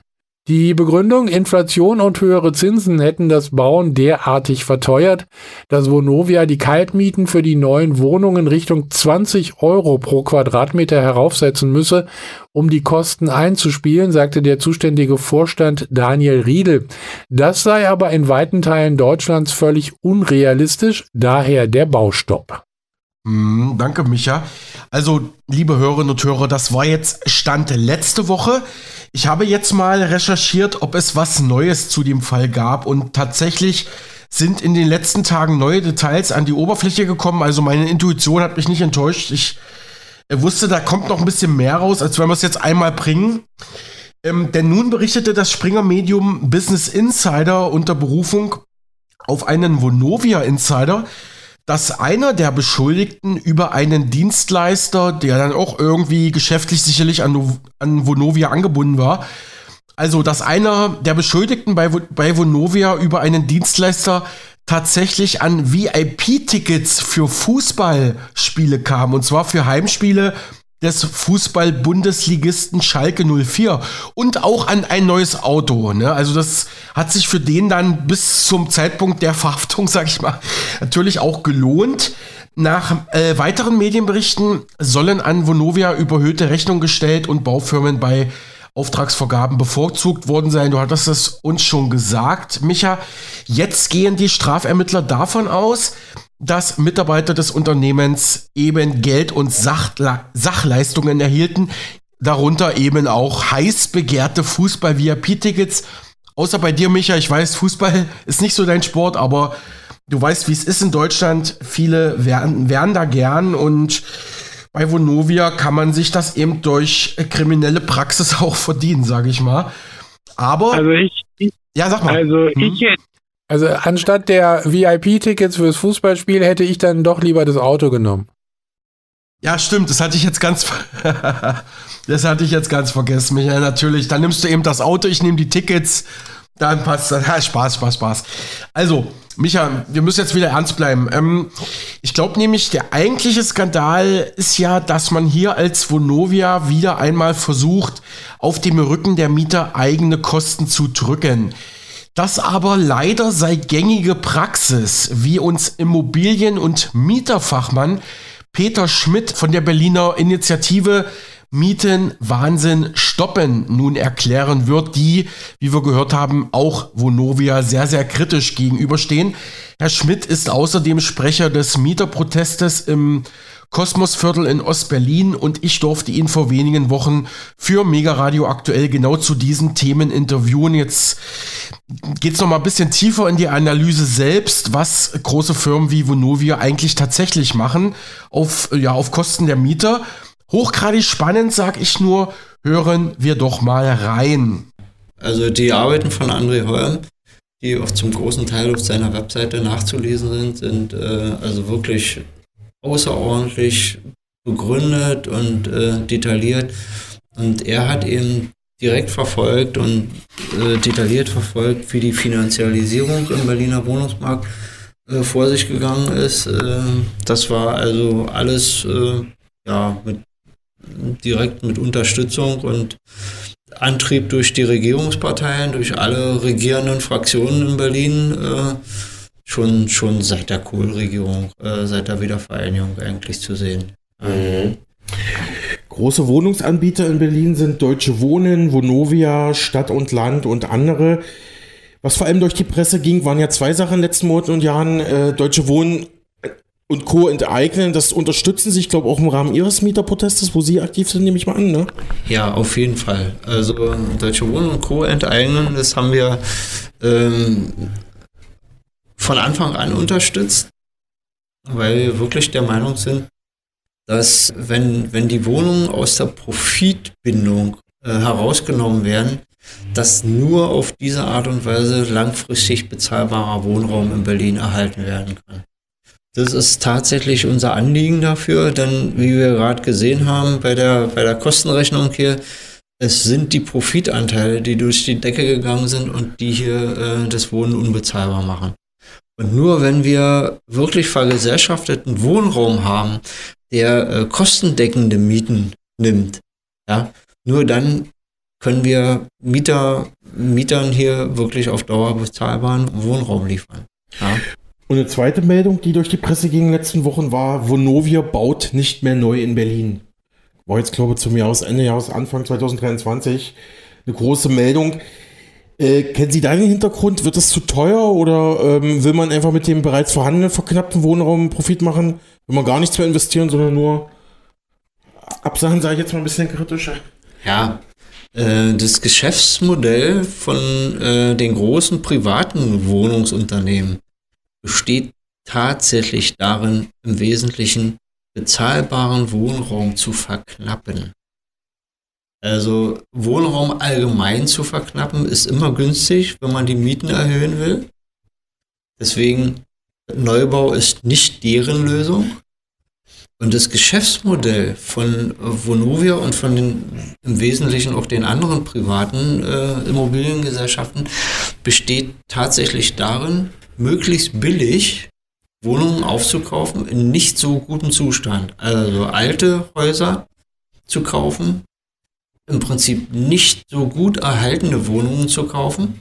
Speaker 2: Die Begründung Inflation und höhere Zinsen hätten das Bauen derartig verteuert, dass Vonovia die Kaltmieten für die neuen Wohnungen Richtung 20 Euro pro Quadratmeter heraufsetzen müsse, um die Kosten einzuspielen, sagte der zuständige Vorstand Daniel Riedel. Das sei aber in weiten Teilen Deutschlands völlig unrealistisch, daher der Baustopp.
Speaker 1: Mm, danke, Micha. Also, liebe Hörerinnen und Hörer, das war jetzt Stand letzte Woche. Ich habe jetzt mal recherchiert, ob es was Neues zu dem Fall gab und tatsächlich sind in den letzten Tagen neue Details an die Oberfläche gekommen. Also meine Intuition hat mich nicht enttäuscht. Ich äh, wusste, da kommt noch ein bisschen mehr raus, als wenn wir es jetzt einmal bringen. Ähm, denn nun berichtete das Springer-Medium Business Insider unter Berufung auf einen Vonovia Insider, dass einer der Beschuldigten über einen Dienstleister, der dann auch irgendwie geschäftlich sicherlich an, an Vonovia angebunden war, also dass einer der Beschuldigten bei, bei Vonovia über einen Dienstleister tatsächlich an VIP-Tickets für Fußballspiele kam, und zwar für Heimspiele des Fußball-Bundesligisten Schalke 04 und auch an ein neues Auto. Ne? Also das hat sich für den dann bis zum Zeitpunkt der Verhaftung, sag ich mal, natürlich auch gelohnt. Nach äh, weiteren Medienberichten sollen an Vonovia überhöhte Rechnungen gestellt und Baufirmen bei Auftragsvergaben bevorzugt worden sein. Du hattest es uns schon gesagt, Micha. Jetzt gehen die Strafermittler davon aus, dass Mitarbeiter des Unternehmens eben Geld und Sachla Sachleistungen erhielten, darunter eben auch heiß begehrte Fußball-VIP-Tickets. Außer bei dir, Micha, ich weiß, Fußball ist nicht so dein Sport, aber du weißt, wie es ist in Deutschland. Viele werden, werden da gern und bei Vonovia kann man sich das eben durch kriminelle Praxis auch verdienen, sage ich mal. Aber.
Speaker 8: Also ich, ich
Speaker 1: ja, sag mal.
Speaker 8: Also hm? ich hätte
Speaker 2: also anstatt der VIP-Tickets fürs Fußballspiel hätte ich dann doch lieber das Auto genommen.
Speaker 1: Ja, stimmt, das hatte ich jetzt ganz das hatte ich jetzt ganz vergessen, Michael, natürlich. Dann nimmst du eben das Auto, ich nehme die Tickets, dann passt das. Ja, Spaß, Spaß, Spaß. Also, Micha, wir müssen jetzt wieder ernst bleiben. Ähm, ich glaube nämlich, der eigentliche Skandal ist ja, dass man hier als Vonovia wieder einmal versucht, auf dem Rücken der Mieter eigene Kosten zu drücken. Das aber leider sei gängige Praxis, wie uns Immobilien- und Mieterfachmann Peter Schmidt von der Berliner Initiative Mietenwahnsinn stoppen nun erklären wird, die, wie wir gehört haben, auch Vonovia sehr, sehr kritisch gegenüberstehen. Herr Schmidt ist außerdem Sprecher des Mieterprotestes im Kosmosviertel in Ostberlin und ich durfte ihn vor wenigen Wochen für Mega Radio aktuell genau zu diesen Themen interviewen. Jetzt geht's noch mal ein bisschen tiefer in die Analyse selbst, was große Firmen wie Vonovia eigentlich tatsächlich machen auf, ja, auf Kosten der Mieter. Hochgradig spannend, sag ich nur, hören wir doch mal rein.
Speaker 8: Also die Arbeiten von André Holm, die auch zum großen Teil auf seiner Webseite nachzulesen sind, sind äh, also wirklich außerordentlich begründet und äh, detailliert. Und er hat eben direkt verfolgt und äh, detailliert verfolgt, wie die Finanzialisierung im Berliner Wohnungsmarkt äh, vor sich gegangen ist. Äh, das war also alles äh, ja, mit direkt mit Unterstützung und Antrieb durch die Regierungsparteien, durch alle regierenden Fraktionen in Berlin, äh, schon, schon seit der Kohl-Regierung, äh, seit der Wiedervereinigung eigentlich zu sehen. Mhm.
Speaker 9: Große Wohnungsanbieter in Berlin sind Deutsche Wohnen, Vonovia, Stadt und Land und andere. Was vor allem durch die Presse ging, waren ja zwei Sachen in den letzten Monaten und Jahren. Äh, Deutsche Wohnen und Co. enteignen. Das unterstützen Sie, ich glaube, auch im Rahmen Ihres Mieterprotestes, wo Sie aktiv sind, nehme ich mal an, ne?
Speaker 8: Ja, auf jeden Fall. Also Deutsche Wohnen und Co. enteignen, das haben wir ähm, von Anfang an unterstützt, weil wir wirklich der Meinung sind, dass wenn, wenn die Wohnungen aus der Profitbindung äh, herausgenommen werden, dass nur auf diese Art und Weise langfristig bezahlbarer Wohnraum in Berlin erhalten werden kann. Das ist tatsächlich unser Anliegen dafür, denn wie wir gerade gesehen haben bei der, bei der Kostenrechnung hier, es sind die Profitanteile, die durch die Decke gegangen sind und die hier äh, das Wohnen unbezahlbar machen. Und nur wenn wir wirklich vergesellschafteten Wohnraum haben, der äh, kostendeckende Mieten nimmt, ja, nur dann können wir Mieter, Mietern hier wirklich auf Dauer bezahlbaren Wohnraum liefern. Ja.
Speaker 9: Und eine zweite Meldung, die durch die Presse ging in den letzten Wochen war, Vonovia baut nicht mehr neu in Berlin. War jetzt, glaube ich, zum Jahresende, Jahresanfang 2023 eine große Meldung. Äh, kennen Sie deinen Hintergrund? Wird das zu teuer oder ähm, will man einfach mit dem bereits vorhandenen verknappten Wohnraum Profit machen? Will man gar nichts mehr investieren, sondern nur absagen, sage ich jetzt mal ein bisschen kritischer.
Speaker 8: Ja, äh, das Geschäftsmodell von äh, den großen privaten Wohnungsunternehmen besteht tatsächlich darin, im Wesentlichen bezahlbaren Wohnraum zu verknappen. Also Wohnraum allgemein zu verknappen ist immer günstig, wenn man die Mieten erhöhen will. Deswegen Neubau ist nicht deren Lösung. Und das Geschäftsmodell von Vonovia und von den im Wesentlichen auch den anderen privaten äh, Immobiliengesellschaften besteht tatsächlich darin, möglichst billig Wohnungen aufzukaufen in nicht so gutem Zustand. Also alte Häuser zu kaufen, im Prinzip nicht so gut erhaltene Wohnungen zu kaufen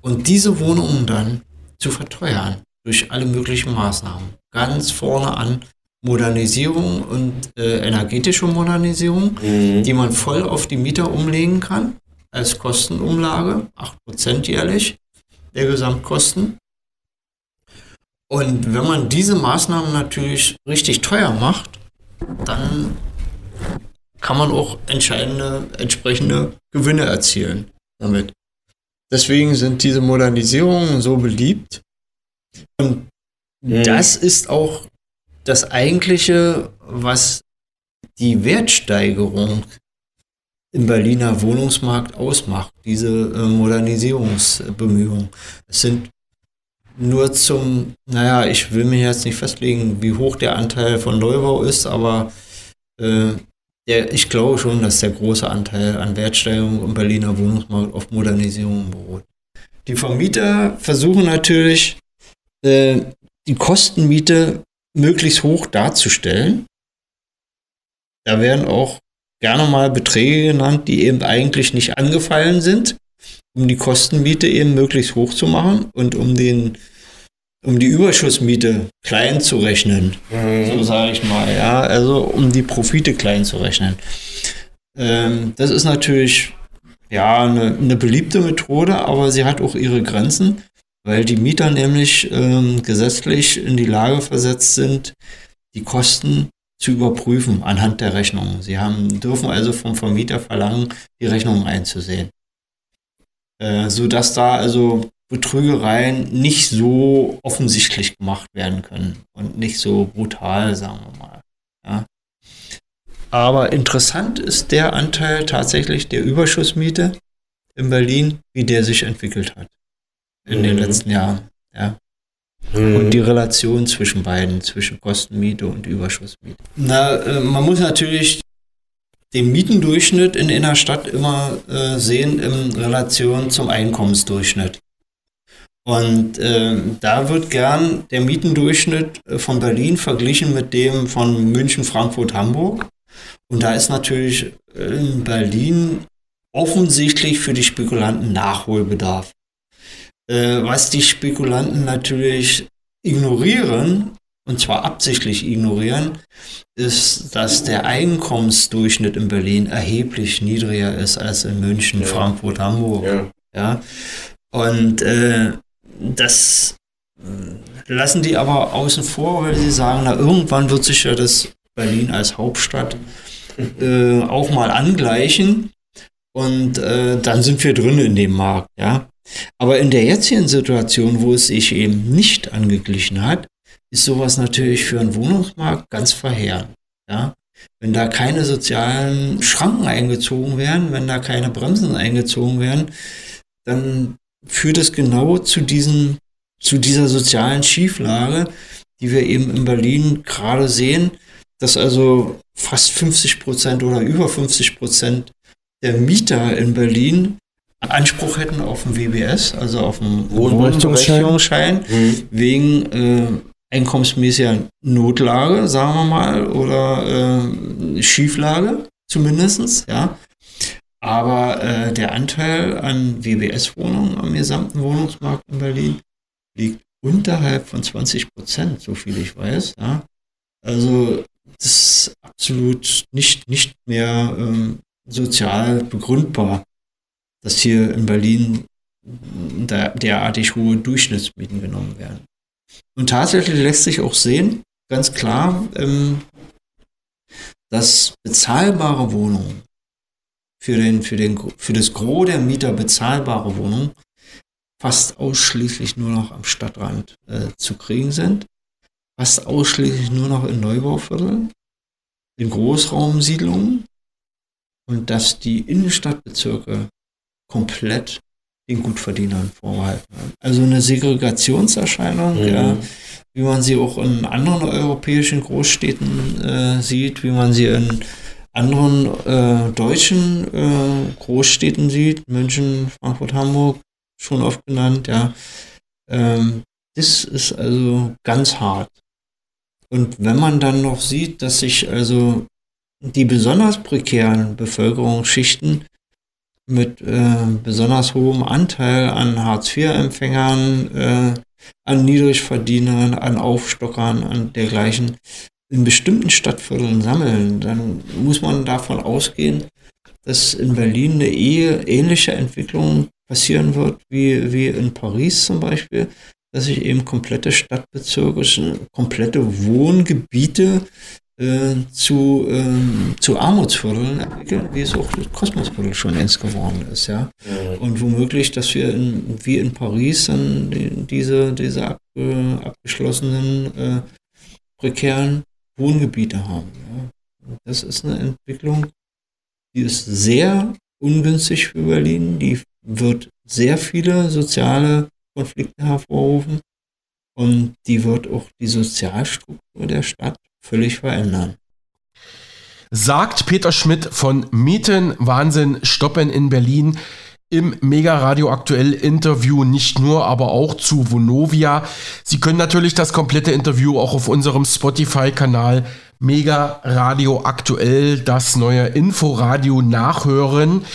Speaker 8: und diese Wohnungen dann zu verteuern durch alle möglichen Maßnahmen. Ganz vorne an Modernisierung und äh, energetische Modernisierung, mhm. die man voll auf die Mieter umlegen kann als Kostenumlage, 8% jährlich der Gesamtkosten. Und wenn man diese Maßnahmen natürlich richtig teuer macht, dann kann man auch entscheidende, entsprechende Gewinne erzielen damit. Deswegen sind diese Modernisierungen so beliebt. Und mhm. das ist auch das eigentliche, was die Wertsteigerung im Berliner Wohnungsmarkt ausmacht, diese äh, Modernisierungsbemühungen. Es sind nur zum, naja, ich will mir jetzt nicht festlegen, wie hoch der Anteil von Neubau ist, aber äh, der, ich glaube schon, dass der große Anteil an Wertsteigerung im Berliner Wohnungsmarkt auf Modernisierung beruht. Die Vermieter versuchen natürlich, äh, die Kostenmiete möglichst hoch darzustellen. Da werden auch gerne mal Beträge genannt, die eben eigentlich nicht angefallen sind um die Kostenmiete eben möglichst hoch zu machen und um den um die Überschussmiete klein zu rechnen, mhm. so sage ich mal, ja, also um die Profite klein zu rechnen. Ähm, das ist natürlich ja eine, eine, beliebte Methode, aber sie hat auch ihre Grenzen, weil die Mieter nämlich ähm, gesetzlich in die Lage versetzt sind, die Kosten zu überprüfen anhand der Rechnungen. Sie haben, dürfen also vom Vermieter verlangen, die Rechnungen einzusehen. Äh, sodass da also Betrügereien nicht so offensichtlich gemacht werden können und nicht so brutal, sagen wir mal. Ja. Aber interessant ist der Anteil tatsächlich der Überschussmiete in Berlin, wie der sich entwickelt hat in mhm. den letzten Jahren. Ja. Mhm. Und die Relation zwischen beiden, zwischen Kostenmiete und Überschussmiete. Na, äh, man muss natürlich den Mietendurchschnitt in einer Stadt immer äh, sehen in Relation zum Einkommensdurchschnitt. Und äh, da wird gern der Mietendurchschnitt äh, von Berlin verglichen mit dem von München, Frankfurt, Hamburg. Und da ist natürlich in Berlin offensichtlich für die Spekulanten Nachholbedarf. Äh, was die Spekulanten natürlich ignorieren, und zwar absichtlich ignorieren, ist, dass der Einkommensdurchschnitt in Berlin erheblich niedriger ist als in München, ja. Frankfurt, Hamburg. Ja. ja? Und äh, das äh, lassen die aber außen vor, weil sie sagen, na irgendwann wird sich ja das Berlin als Hauptstadt äh, auch mal angleichen und äh, dann sind wir drin in dem Markt, ja. Aber in der jetzigen Situation, wo es sich eben nicht angeglichen hat, ist sowas natürlich für einen Wohnungsmarkt ganz verheerend. Ja? Wenn da keine sozialen Schranken eingezogen werden, wenn da keine Bremsen eingezogen werden, dann führt es genau zu diesem, zu dieser sozialen Schieflage, die wir eben in Berlin gerade sehen, dass also fast 50 Prozent oder über 50 Prozent der Mieter in Berlin Anspruch hätten auf ein WBS, also auf einen Wohnberechtigungsschein, mhm. wegen äh, einkommensmäßiger Notlage, sagen wir mal, oder äh, Schieflage zumindestens, ja. Aber äh, der Anteil an WBS-Wohnungen am gesamten Wohnungsmarkt in Berlin liegt unterhalb von 20 Prozent, so viel ich weiß. Ja. Also das ist absolut nicht, nicht mehr ähm, sozial begründbar, dass hier in Berlin derartig hohe Durchschnittsmieten genommen werden. Und tatsächlich lässt sich auch sehen, ganz klar, ähm, dass bezahlbare Wohnungen für, den, für, den, für das Gros der Mieter bezahlbare Wohnungen fast ausschließlich nur noch am Stadtrand äh, zu kriegen sind, fast ausschließlich nur noch in Neubauvierteln, in Großraumsiedlungen und dass die Innenstadtbezirke komplett den Gutverdienern vorbehalten haben. Also eine Segregationserscheinung, mhm. ja, wie man sie auch in anderen europäischen Großstädten äh, sieht, wie man sie in anderen äh, deutschen äh, Großstädten sieht, München, Frankfurt, Hamburg, schon oft genannt, ja. Ähm, das ist also ganz hart. Und wenn man dann noch sieht, dass sich also die besonders prekären Bevölkerungsschichten mit äh, besonders hohem Anteil an Hartz-IV-Empfängern, äh, an Niedrigverdienern, an Aufstockern, an dergleichen in bestimmten Stadtvierteln sammeln, dann muss man davon ausgehen, dass in Berlin eine ähnliche Entwicklung passieren wird wie, wie in Paris zum Beispiel, dass sich eben komplette Stadtbezirke, komplette Wohngebiete äh, zu, äh, zu Armutsvierteln entwickeln, wie es auch das Kosmosviertel schon längst geworden ist, ja. Und womöglich, dass wir in, wie in Paris dann die, diese, diese ab, äh, abgeschlossenen äh, prekären Wohngebiete haben. Ja. Das ist eine Entwicklung, die ist sehr ungünstig für Berlin, die wird sehr viele soziale Konflikte hervorrufen und die wird auch die Sozialstruktur der Stadt völlig verändern.
Speaker 1: Sagt Peter Schmidt von Mieten Wahnsinn stoppen in Berlin im Mega Radio aktuell Interview nicht nur, aber auch zu Vonovia. Sie können natürlich das komplette Interview auch auf unserem Spotify-Kanal Mega Radio aktuell, das neue Inforadio nachhören.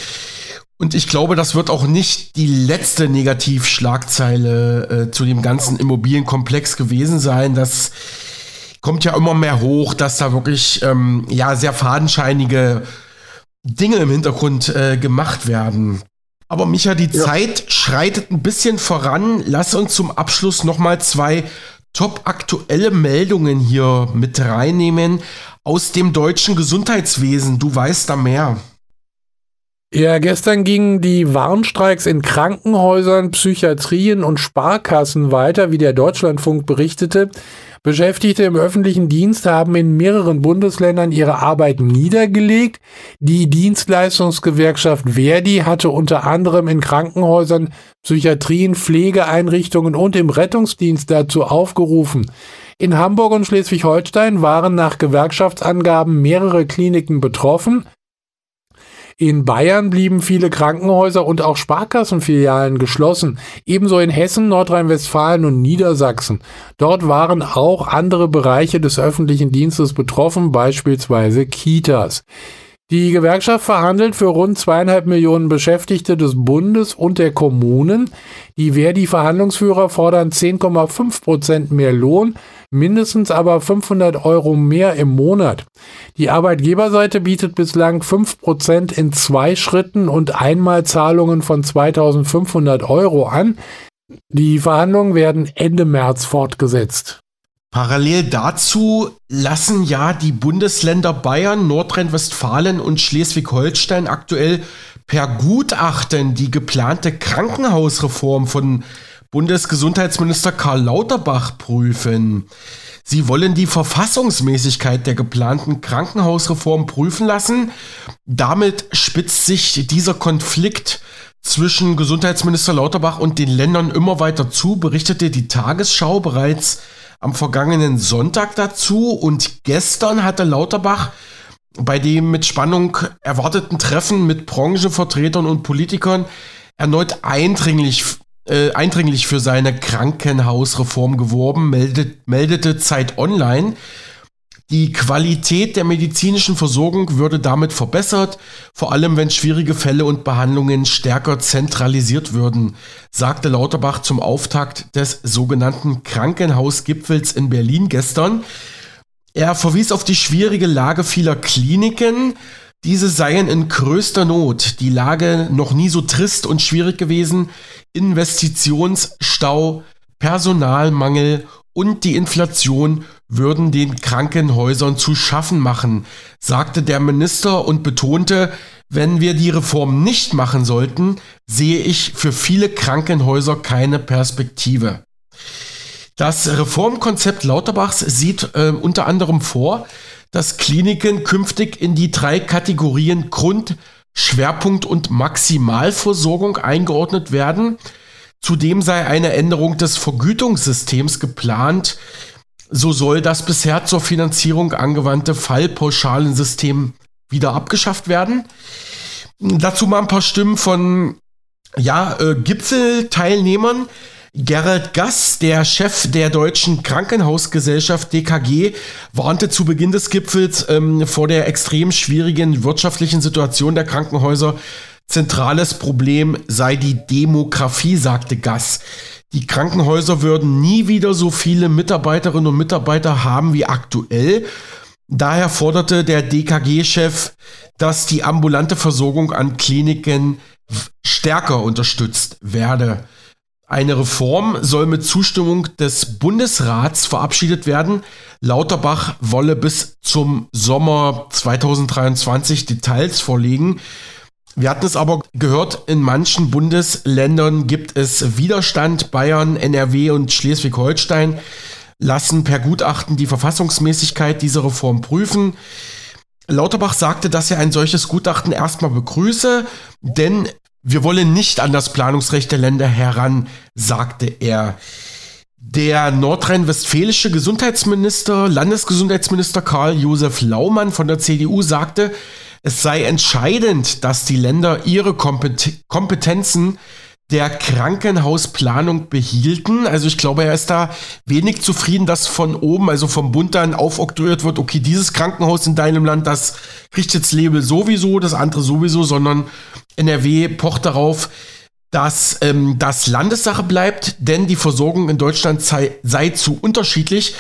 Speaker 1: Und ich glaube, das wird auch nicht die letzte Negativschlagzeile äh, zu dem ganzen Immobilienkomplex gewesen sein. Das kommt ja immer mehr hoch, dass da wirklich ähm, ja sehr fadenscheinige Dinge im Hintergrund äh, gemacht werden. Aber Micha, die
Speaker 4: Ja.
Speaker 1: Zeit schreitet ein bisschen voran. Lass uns zum Abschluss nochmal zwei top aktuelle Meldungen hier mit reinnehmen aus dem deutschen Gesundheitswesen. Du weißt da mehr.
Speaker 2: Ja, gestern gingen die Warnstreiks in Krankenhäusern, Psychiatrien und Sparkassen weiter, wie der Deutschlandfunk berichtete. Beschäftigte im öffentlichen Dienst haben in mehreren Bundesländern ihre Arbeit niedergelegt. Die Dienstleistungsgewerkschaft Verdi hatte unter anderem in Krankenhäusern, Psychiatrien, Pflegeeinrichtungen und im Rettungsdienst dazu aufgerufen. In Hamburg und Schleswig-Holstein waren nach Gewerkschaftsangaben mehrere Kliniken betroffen. In Bayern blieben viele Krankenhäuser und auch Sparkassenfilialen geschlossen, ebenso in Hessen, Nordrhein-Westfalen und Niedersachsen. Dort waren auch andere Bereiche des öffentlichen Dienstes betroffen, beispielsweise Kitas. Die Gewerkschaft verhandelt für rund zweieinhalb Millionen Beschäftigte des Bundes und der Kommunen. Die Verdi-Verhandlungsführer fordern 10,5 Prozent mehr Lohn, mindestens aber 500 Euro mehr im Monat. Die Arbeitgeberseite bietet bislang 5 Prozent in zwei Schritten und Einmalzahlungen von 2500 Euro an. Die Verhandlungen werden Ende März fortgesetzt.
Speaker 1: Parallel dazu lassen ja die Bundesländer Bayern, Nordrhein-Westfalen und Schleswig-Holstein aktuell per Gutachten die geplante Krankenhausreform von Bundesgesundheitsminister Karl Lauterbach prüfen. Sie wollen die Verfassungsmäßigkeit der geplanten Krankenhausreform prüfen lassen. Damit spitzt sich dieser Konflikt zwischen Gesundheitsminister Lauterbach und den Ländern immer weiter zu, berichtete die Tagesschau bereits am vergangenen Sonntag dazu und gestern hatte Lauterbach bei dem mit Spannung erwarteten Treffen mit Branchenvertretern und Politikern erneut eindringlich, äh, eindringlich für seine Krankenhausreform geworben, meldet, meldete Zeit Online. Die Qualität der medizinischen Versorgung würde damit verbessert, vor allem wenn schwierige Fälle und Behandlungen stärker zentralisiert würden, sagte Lauterbach zum Auftakt des sogenannten Krankenhausgipfels in Berlin gestern. Er verwies auf die schwierige Lage vieler Kliniken. Diese seien in größter Not, die Lage noch nie so trist und schwierig gewesen, Investitionsstau, Personalmangel und die Inflation würden den Krankenhäusern zu schaffen machen, sagte der Minister und betonte, wenn wir die Reform nicht machen sollten, sehe ich für viele Krankenhäuser keine Perspektive. Das Reformkonzept Lauterbachs sieht äh, unter anderem vor, dass Kliniken künftig in die drei Kategorien Grund, Schwerpunkt und Maximalversorgung eingeordnet werden. Zudem sei eine Änderung des Vergütungssystems geplant. So soll das bisher zur Finanzierung angewandte Fallpauschalensystem wieder abgeschafft werden. Dazu mal ein paar Stimmen von ja, äh, Gipfelteilnehmern. Gerald Gass, der Chef der deutschen Krankenhausgesellschaft DKG, warnte zu Beginn des Gipfels ähm, vor der extrem schwierigen wirtschaftlichen Situation der Krankenhäuser. Zentrales Problem sei die Demografie, sagte Gass. Die Krankenhäuser würden nie wieder so viele Mitarbeiterinnen und Mitarbeiter haben wie aktuell. Daher forderte der DKG-Chef, dass die ambulante Versorgung an Kliniken stärker unterstützt werde. Eine Reform soll mit Zustimmung des Bundesrats verabschiedet werden. Lauterbach wolle bis zum Sommer 2023 Details vorlegen. Wir hatten es aber gehört, in manchen Bundesländern gibt es Widerstand. Bayern, NRW und Schleswig-Holstein lassen per Gutachten die Verfassungsmäßigkeit dieser Reform prüfen. Lauterbach sagte, dass er ein solches Gutachten erstmal begrüße, denn wir wollen nicht an das Planungsrecht der Länder heran, sagte er. Der nordrhein-westfälische Gesundheitsminister, Landesgesundheitsminister Karl-Josef Laumann von der CDU sagte, es sei entscheidend, dass die Länder ihre Kompet Kompetenzen der Krankenhausplanung behielten. Also ich glaube, er ist da wenig zufrieden, dass von oben, also vom Bund dann aufoktroyiert wird, okay, dieses Krankenhaus in deinem Land, das kriegt jetzt Label sowieso, das andere sowieso, sondern NRW pocht darauf, dass ähm, das Landessache bleibt, denn die Versorgung in Deutschland sei, sei zu unterschiedlich.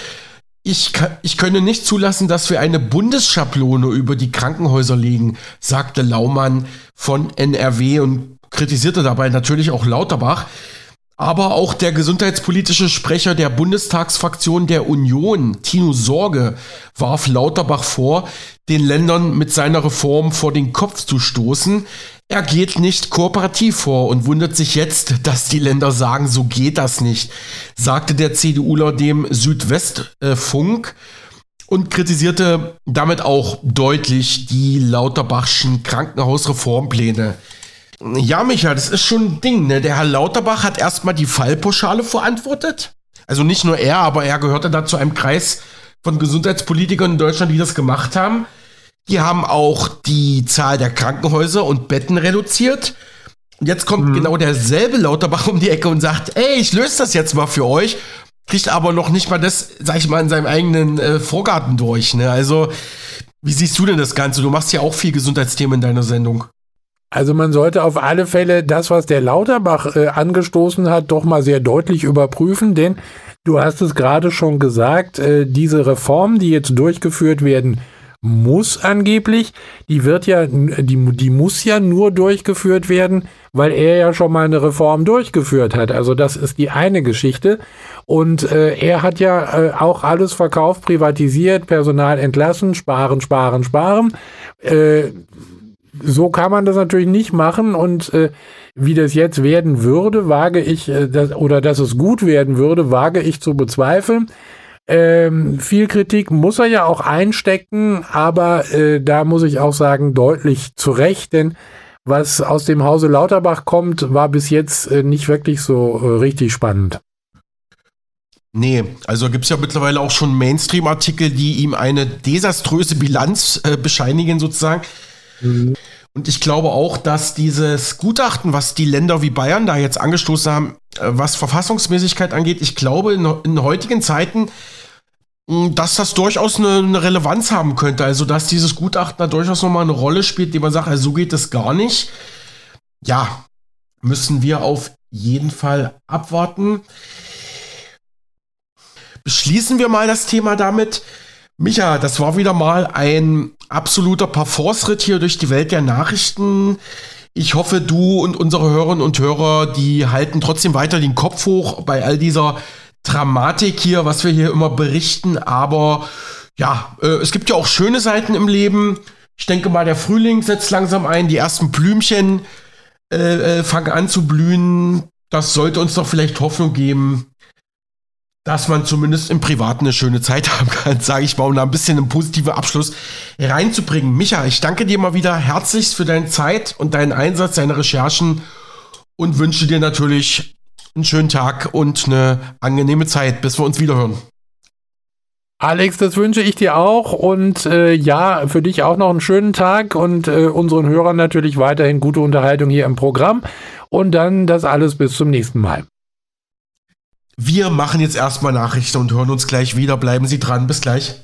Speaker 1: Ich, ich könne nicht zulassen, dass wir eine Bundesschablone über die Krankenhäuser legen, sagte Laumann von NRW und kritisierte dabei natürlich auch Lauterbach. Aber auch der gesundheitspolitische Sprecher der Bundestagsfraktion der Union, Tino Sorge, warf Lauterbach vor, den Ländern mit seiner Reform vor den Kopf zu stoßen. Er geht nicht kooperativ vor und wundert sich jetzt, dass die Länder sagen, so geht das nicht, sagte der CDUler dem Südwestfunk und kritisierte damit auch deutlich die Lauterbachschen Krankenhausreformpläne. Ja, Micha, das ist schon ein Ding, ne? Der Herr Lauterbach hat erstmal die Fallpauschale verantwortet. Also nicht nur er, aber er gehörte da zu einem Kreis von Gesundheitspolitikern in Deutschland, die das gemacht haben. Die haben auch die Zahl der Krankenhäuser und Betten reduziert. Und jetzt kommt mhm. genau derselbe Lauterbach um die Ecke und sagt, ey, ich löse das jetzt mal für euch. Kriegt aber noch nicht mal das, sag ich mal, in seinem eigenen äh, Vorgarten durch. Ne? Also, wie siehst du denn das Ganze? Du machst ja auch viel Gesundheitsthemen in deiner Sendung.
Speaker 2: Also man sollte auf alle Fälle das, was der Lauterbach äh, angestoßen hat, doch mal sehr deutlich überprüfen, denn du hast es gerade schon gesagt, äh, diese Reformen, die jetzt durchgeführt werden, muss angeblich. Die wird ja, die, die muss ja nur durchgeführt werden, weil er ja schon mal eine Reform durchgeführt hat. Also das ist die eine Geschichte. Und äh, er hat ja äh, auch alles verkauft, privatisiert, Personal entlassen, sparen, sparen, sparen. Äh, so kann man das natürlich nicht machen und äh, wie das jetzt werden würde, wage ich, äh, das, oder dass es gut werden würde, wage ich zu bezweifeln. Ähm, viel Kritik muss er ja auch einstecken, aber äh, da muss ich auch sagen, deutlich zu Recht, denn was aus dem Hause Lauterbach kommt, war bis jetzt äh, nicht wirklich so äh, richtig spannend.
Speaker 1: Nee, also gibt es ja mittlerweile auch schon Mainstream-Artikel, die ihm eine desaströse Bilanz äh, bescheinigen, sozusagen. Mhm. Und ich glaube auch, dass dieses Gutachten, was die Länder wie Bayern da jetzt angestoßen haben, äh, was Verfassungsmäßigkeit angeht, ich glaube in, in heutigen Zeiten, dass das durchaus eine, eine, Relevanz haben könnte. Also, dass dieses Gutachten da durchaus nochmal eine Rolle spielt, die man sagt, also so geht es gar nicht. Ja, müssen wir auf jeden Fall abwarten. Beschließen wir mal das Thema damit. Micha, das war wieder mal ein absoluter Parforce-Ritt hier durch die Welt der Nachrichten. Ich hoffe, du und unsere Hörerinnen und Hörer, die halten trotzdem weiter den Kopf hoch bei all dieser Dramatik hier, was wir hier immer berichten. Aber ja, äh, es gibt ja auch schöne Seiten im Leben. Ich denke mal, der Frühling setzt langsam ein, die ersten Blümchen äh, äh fangen an zu blühen. Das sollte uns doch vielleicht Hoffnung geben, dass man zumindest im Privaten eine schöne Zeit haben kann, sage ich mal, um da ein bisschen einen positiven Abschluss reinzubringen. Micha, ich danke dir mal wieder herzlichst für deine Zeit und deinen Einsatz, deine Recherchen und wünsche dir natürlich einen schönen Tag und eine angenehme Zeit, bis wir uns wiederhören.
Speaker 2: Alex, das wünsche ich dir auch und äh, ja, für dich auch noch einen schönen Tag und äh, unseren Hörern natürlich weiterhin gute Unterhaltung hier im Programm und dann das alles bis zum nächsten Mal.
Speaker 1: Wir machen jetzt erstmal Nachrichten und hören uns gleich wieder. Bleiben Sie dran. Bis gleich.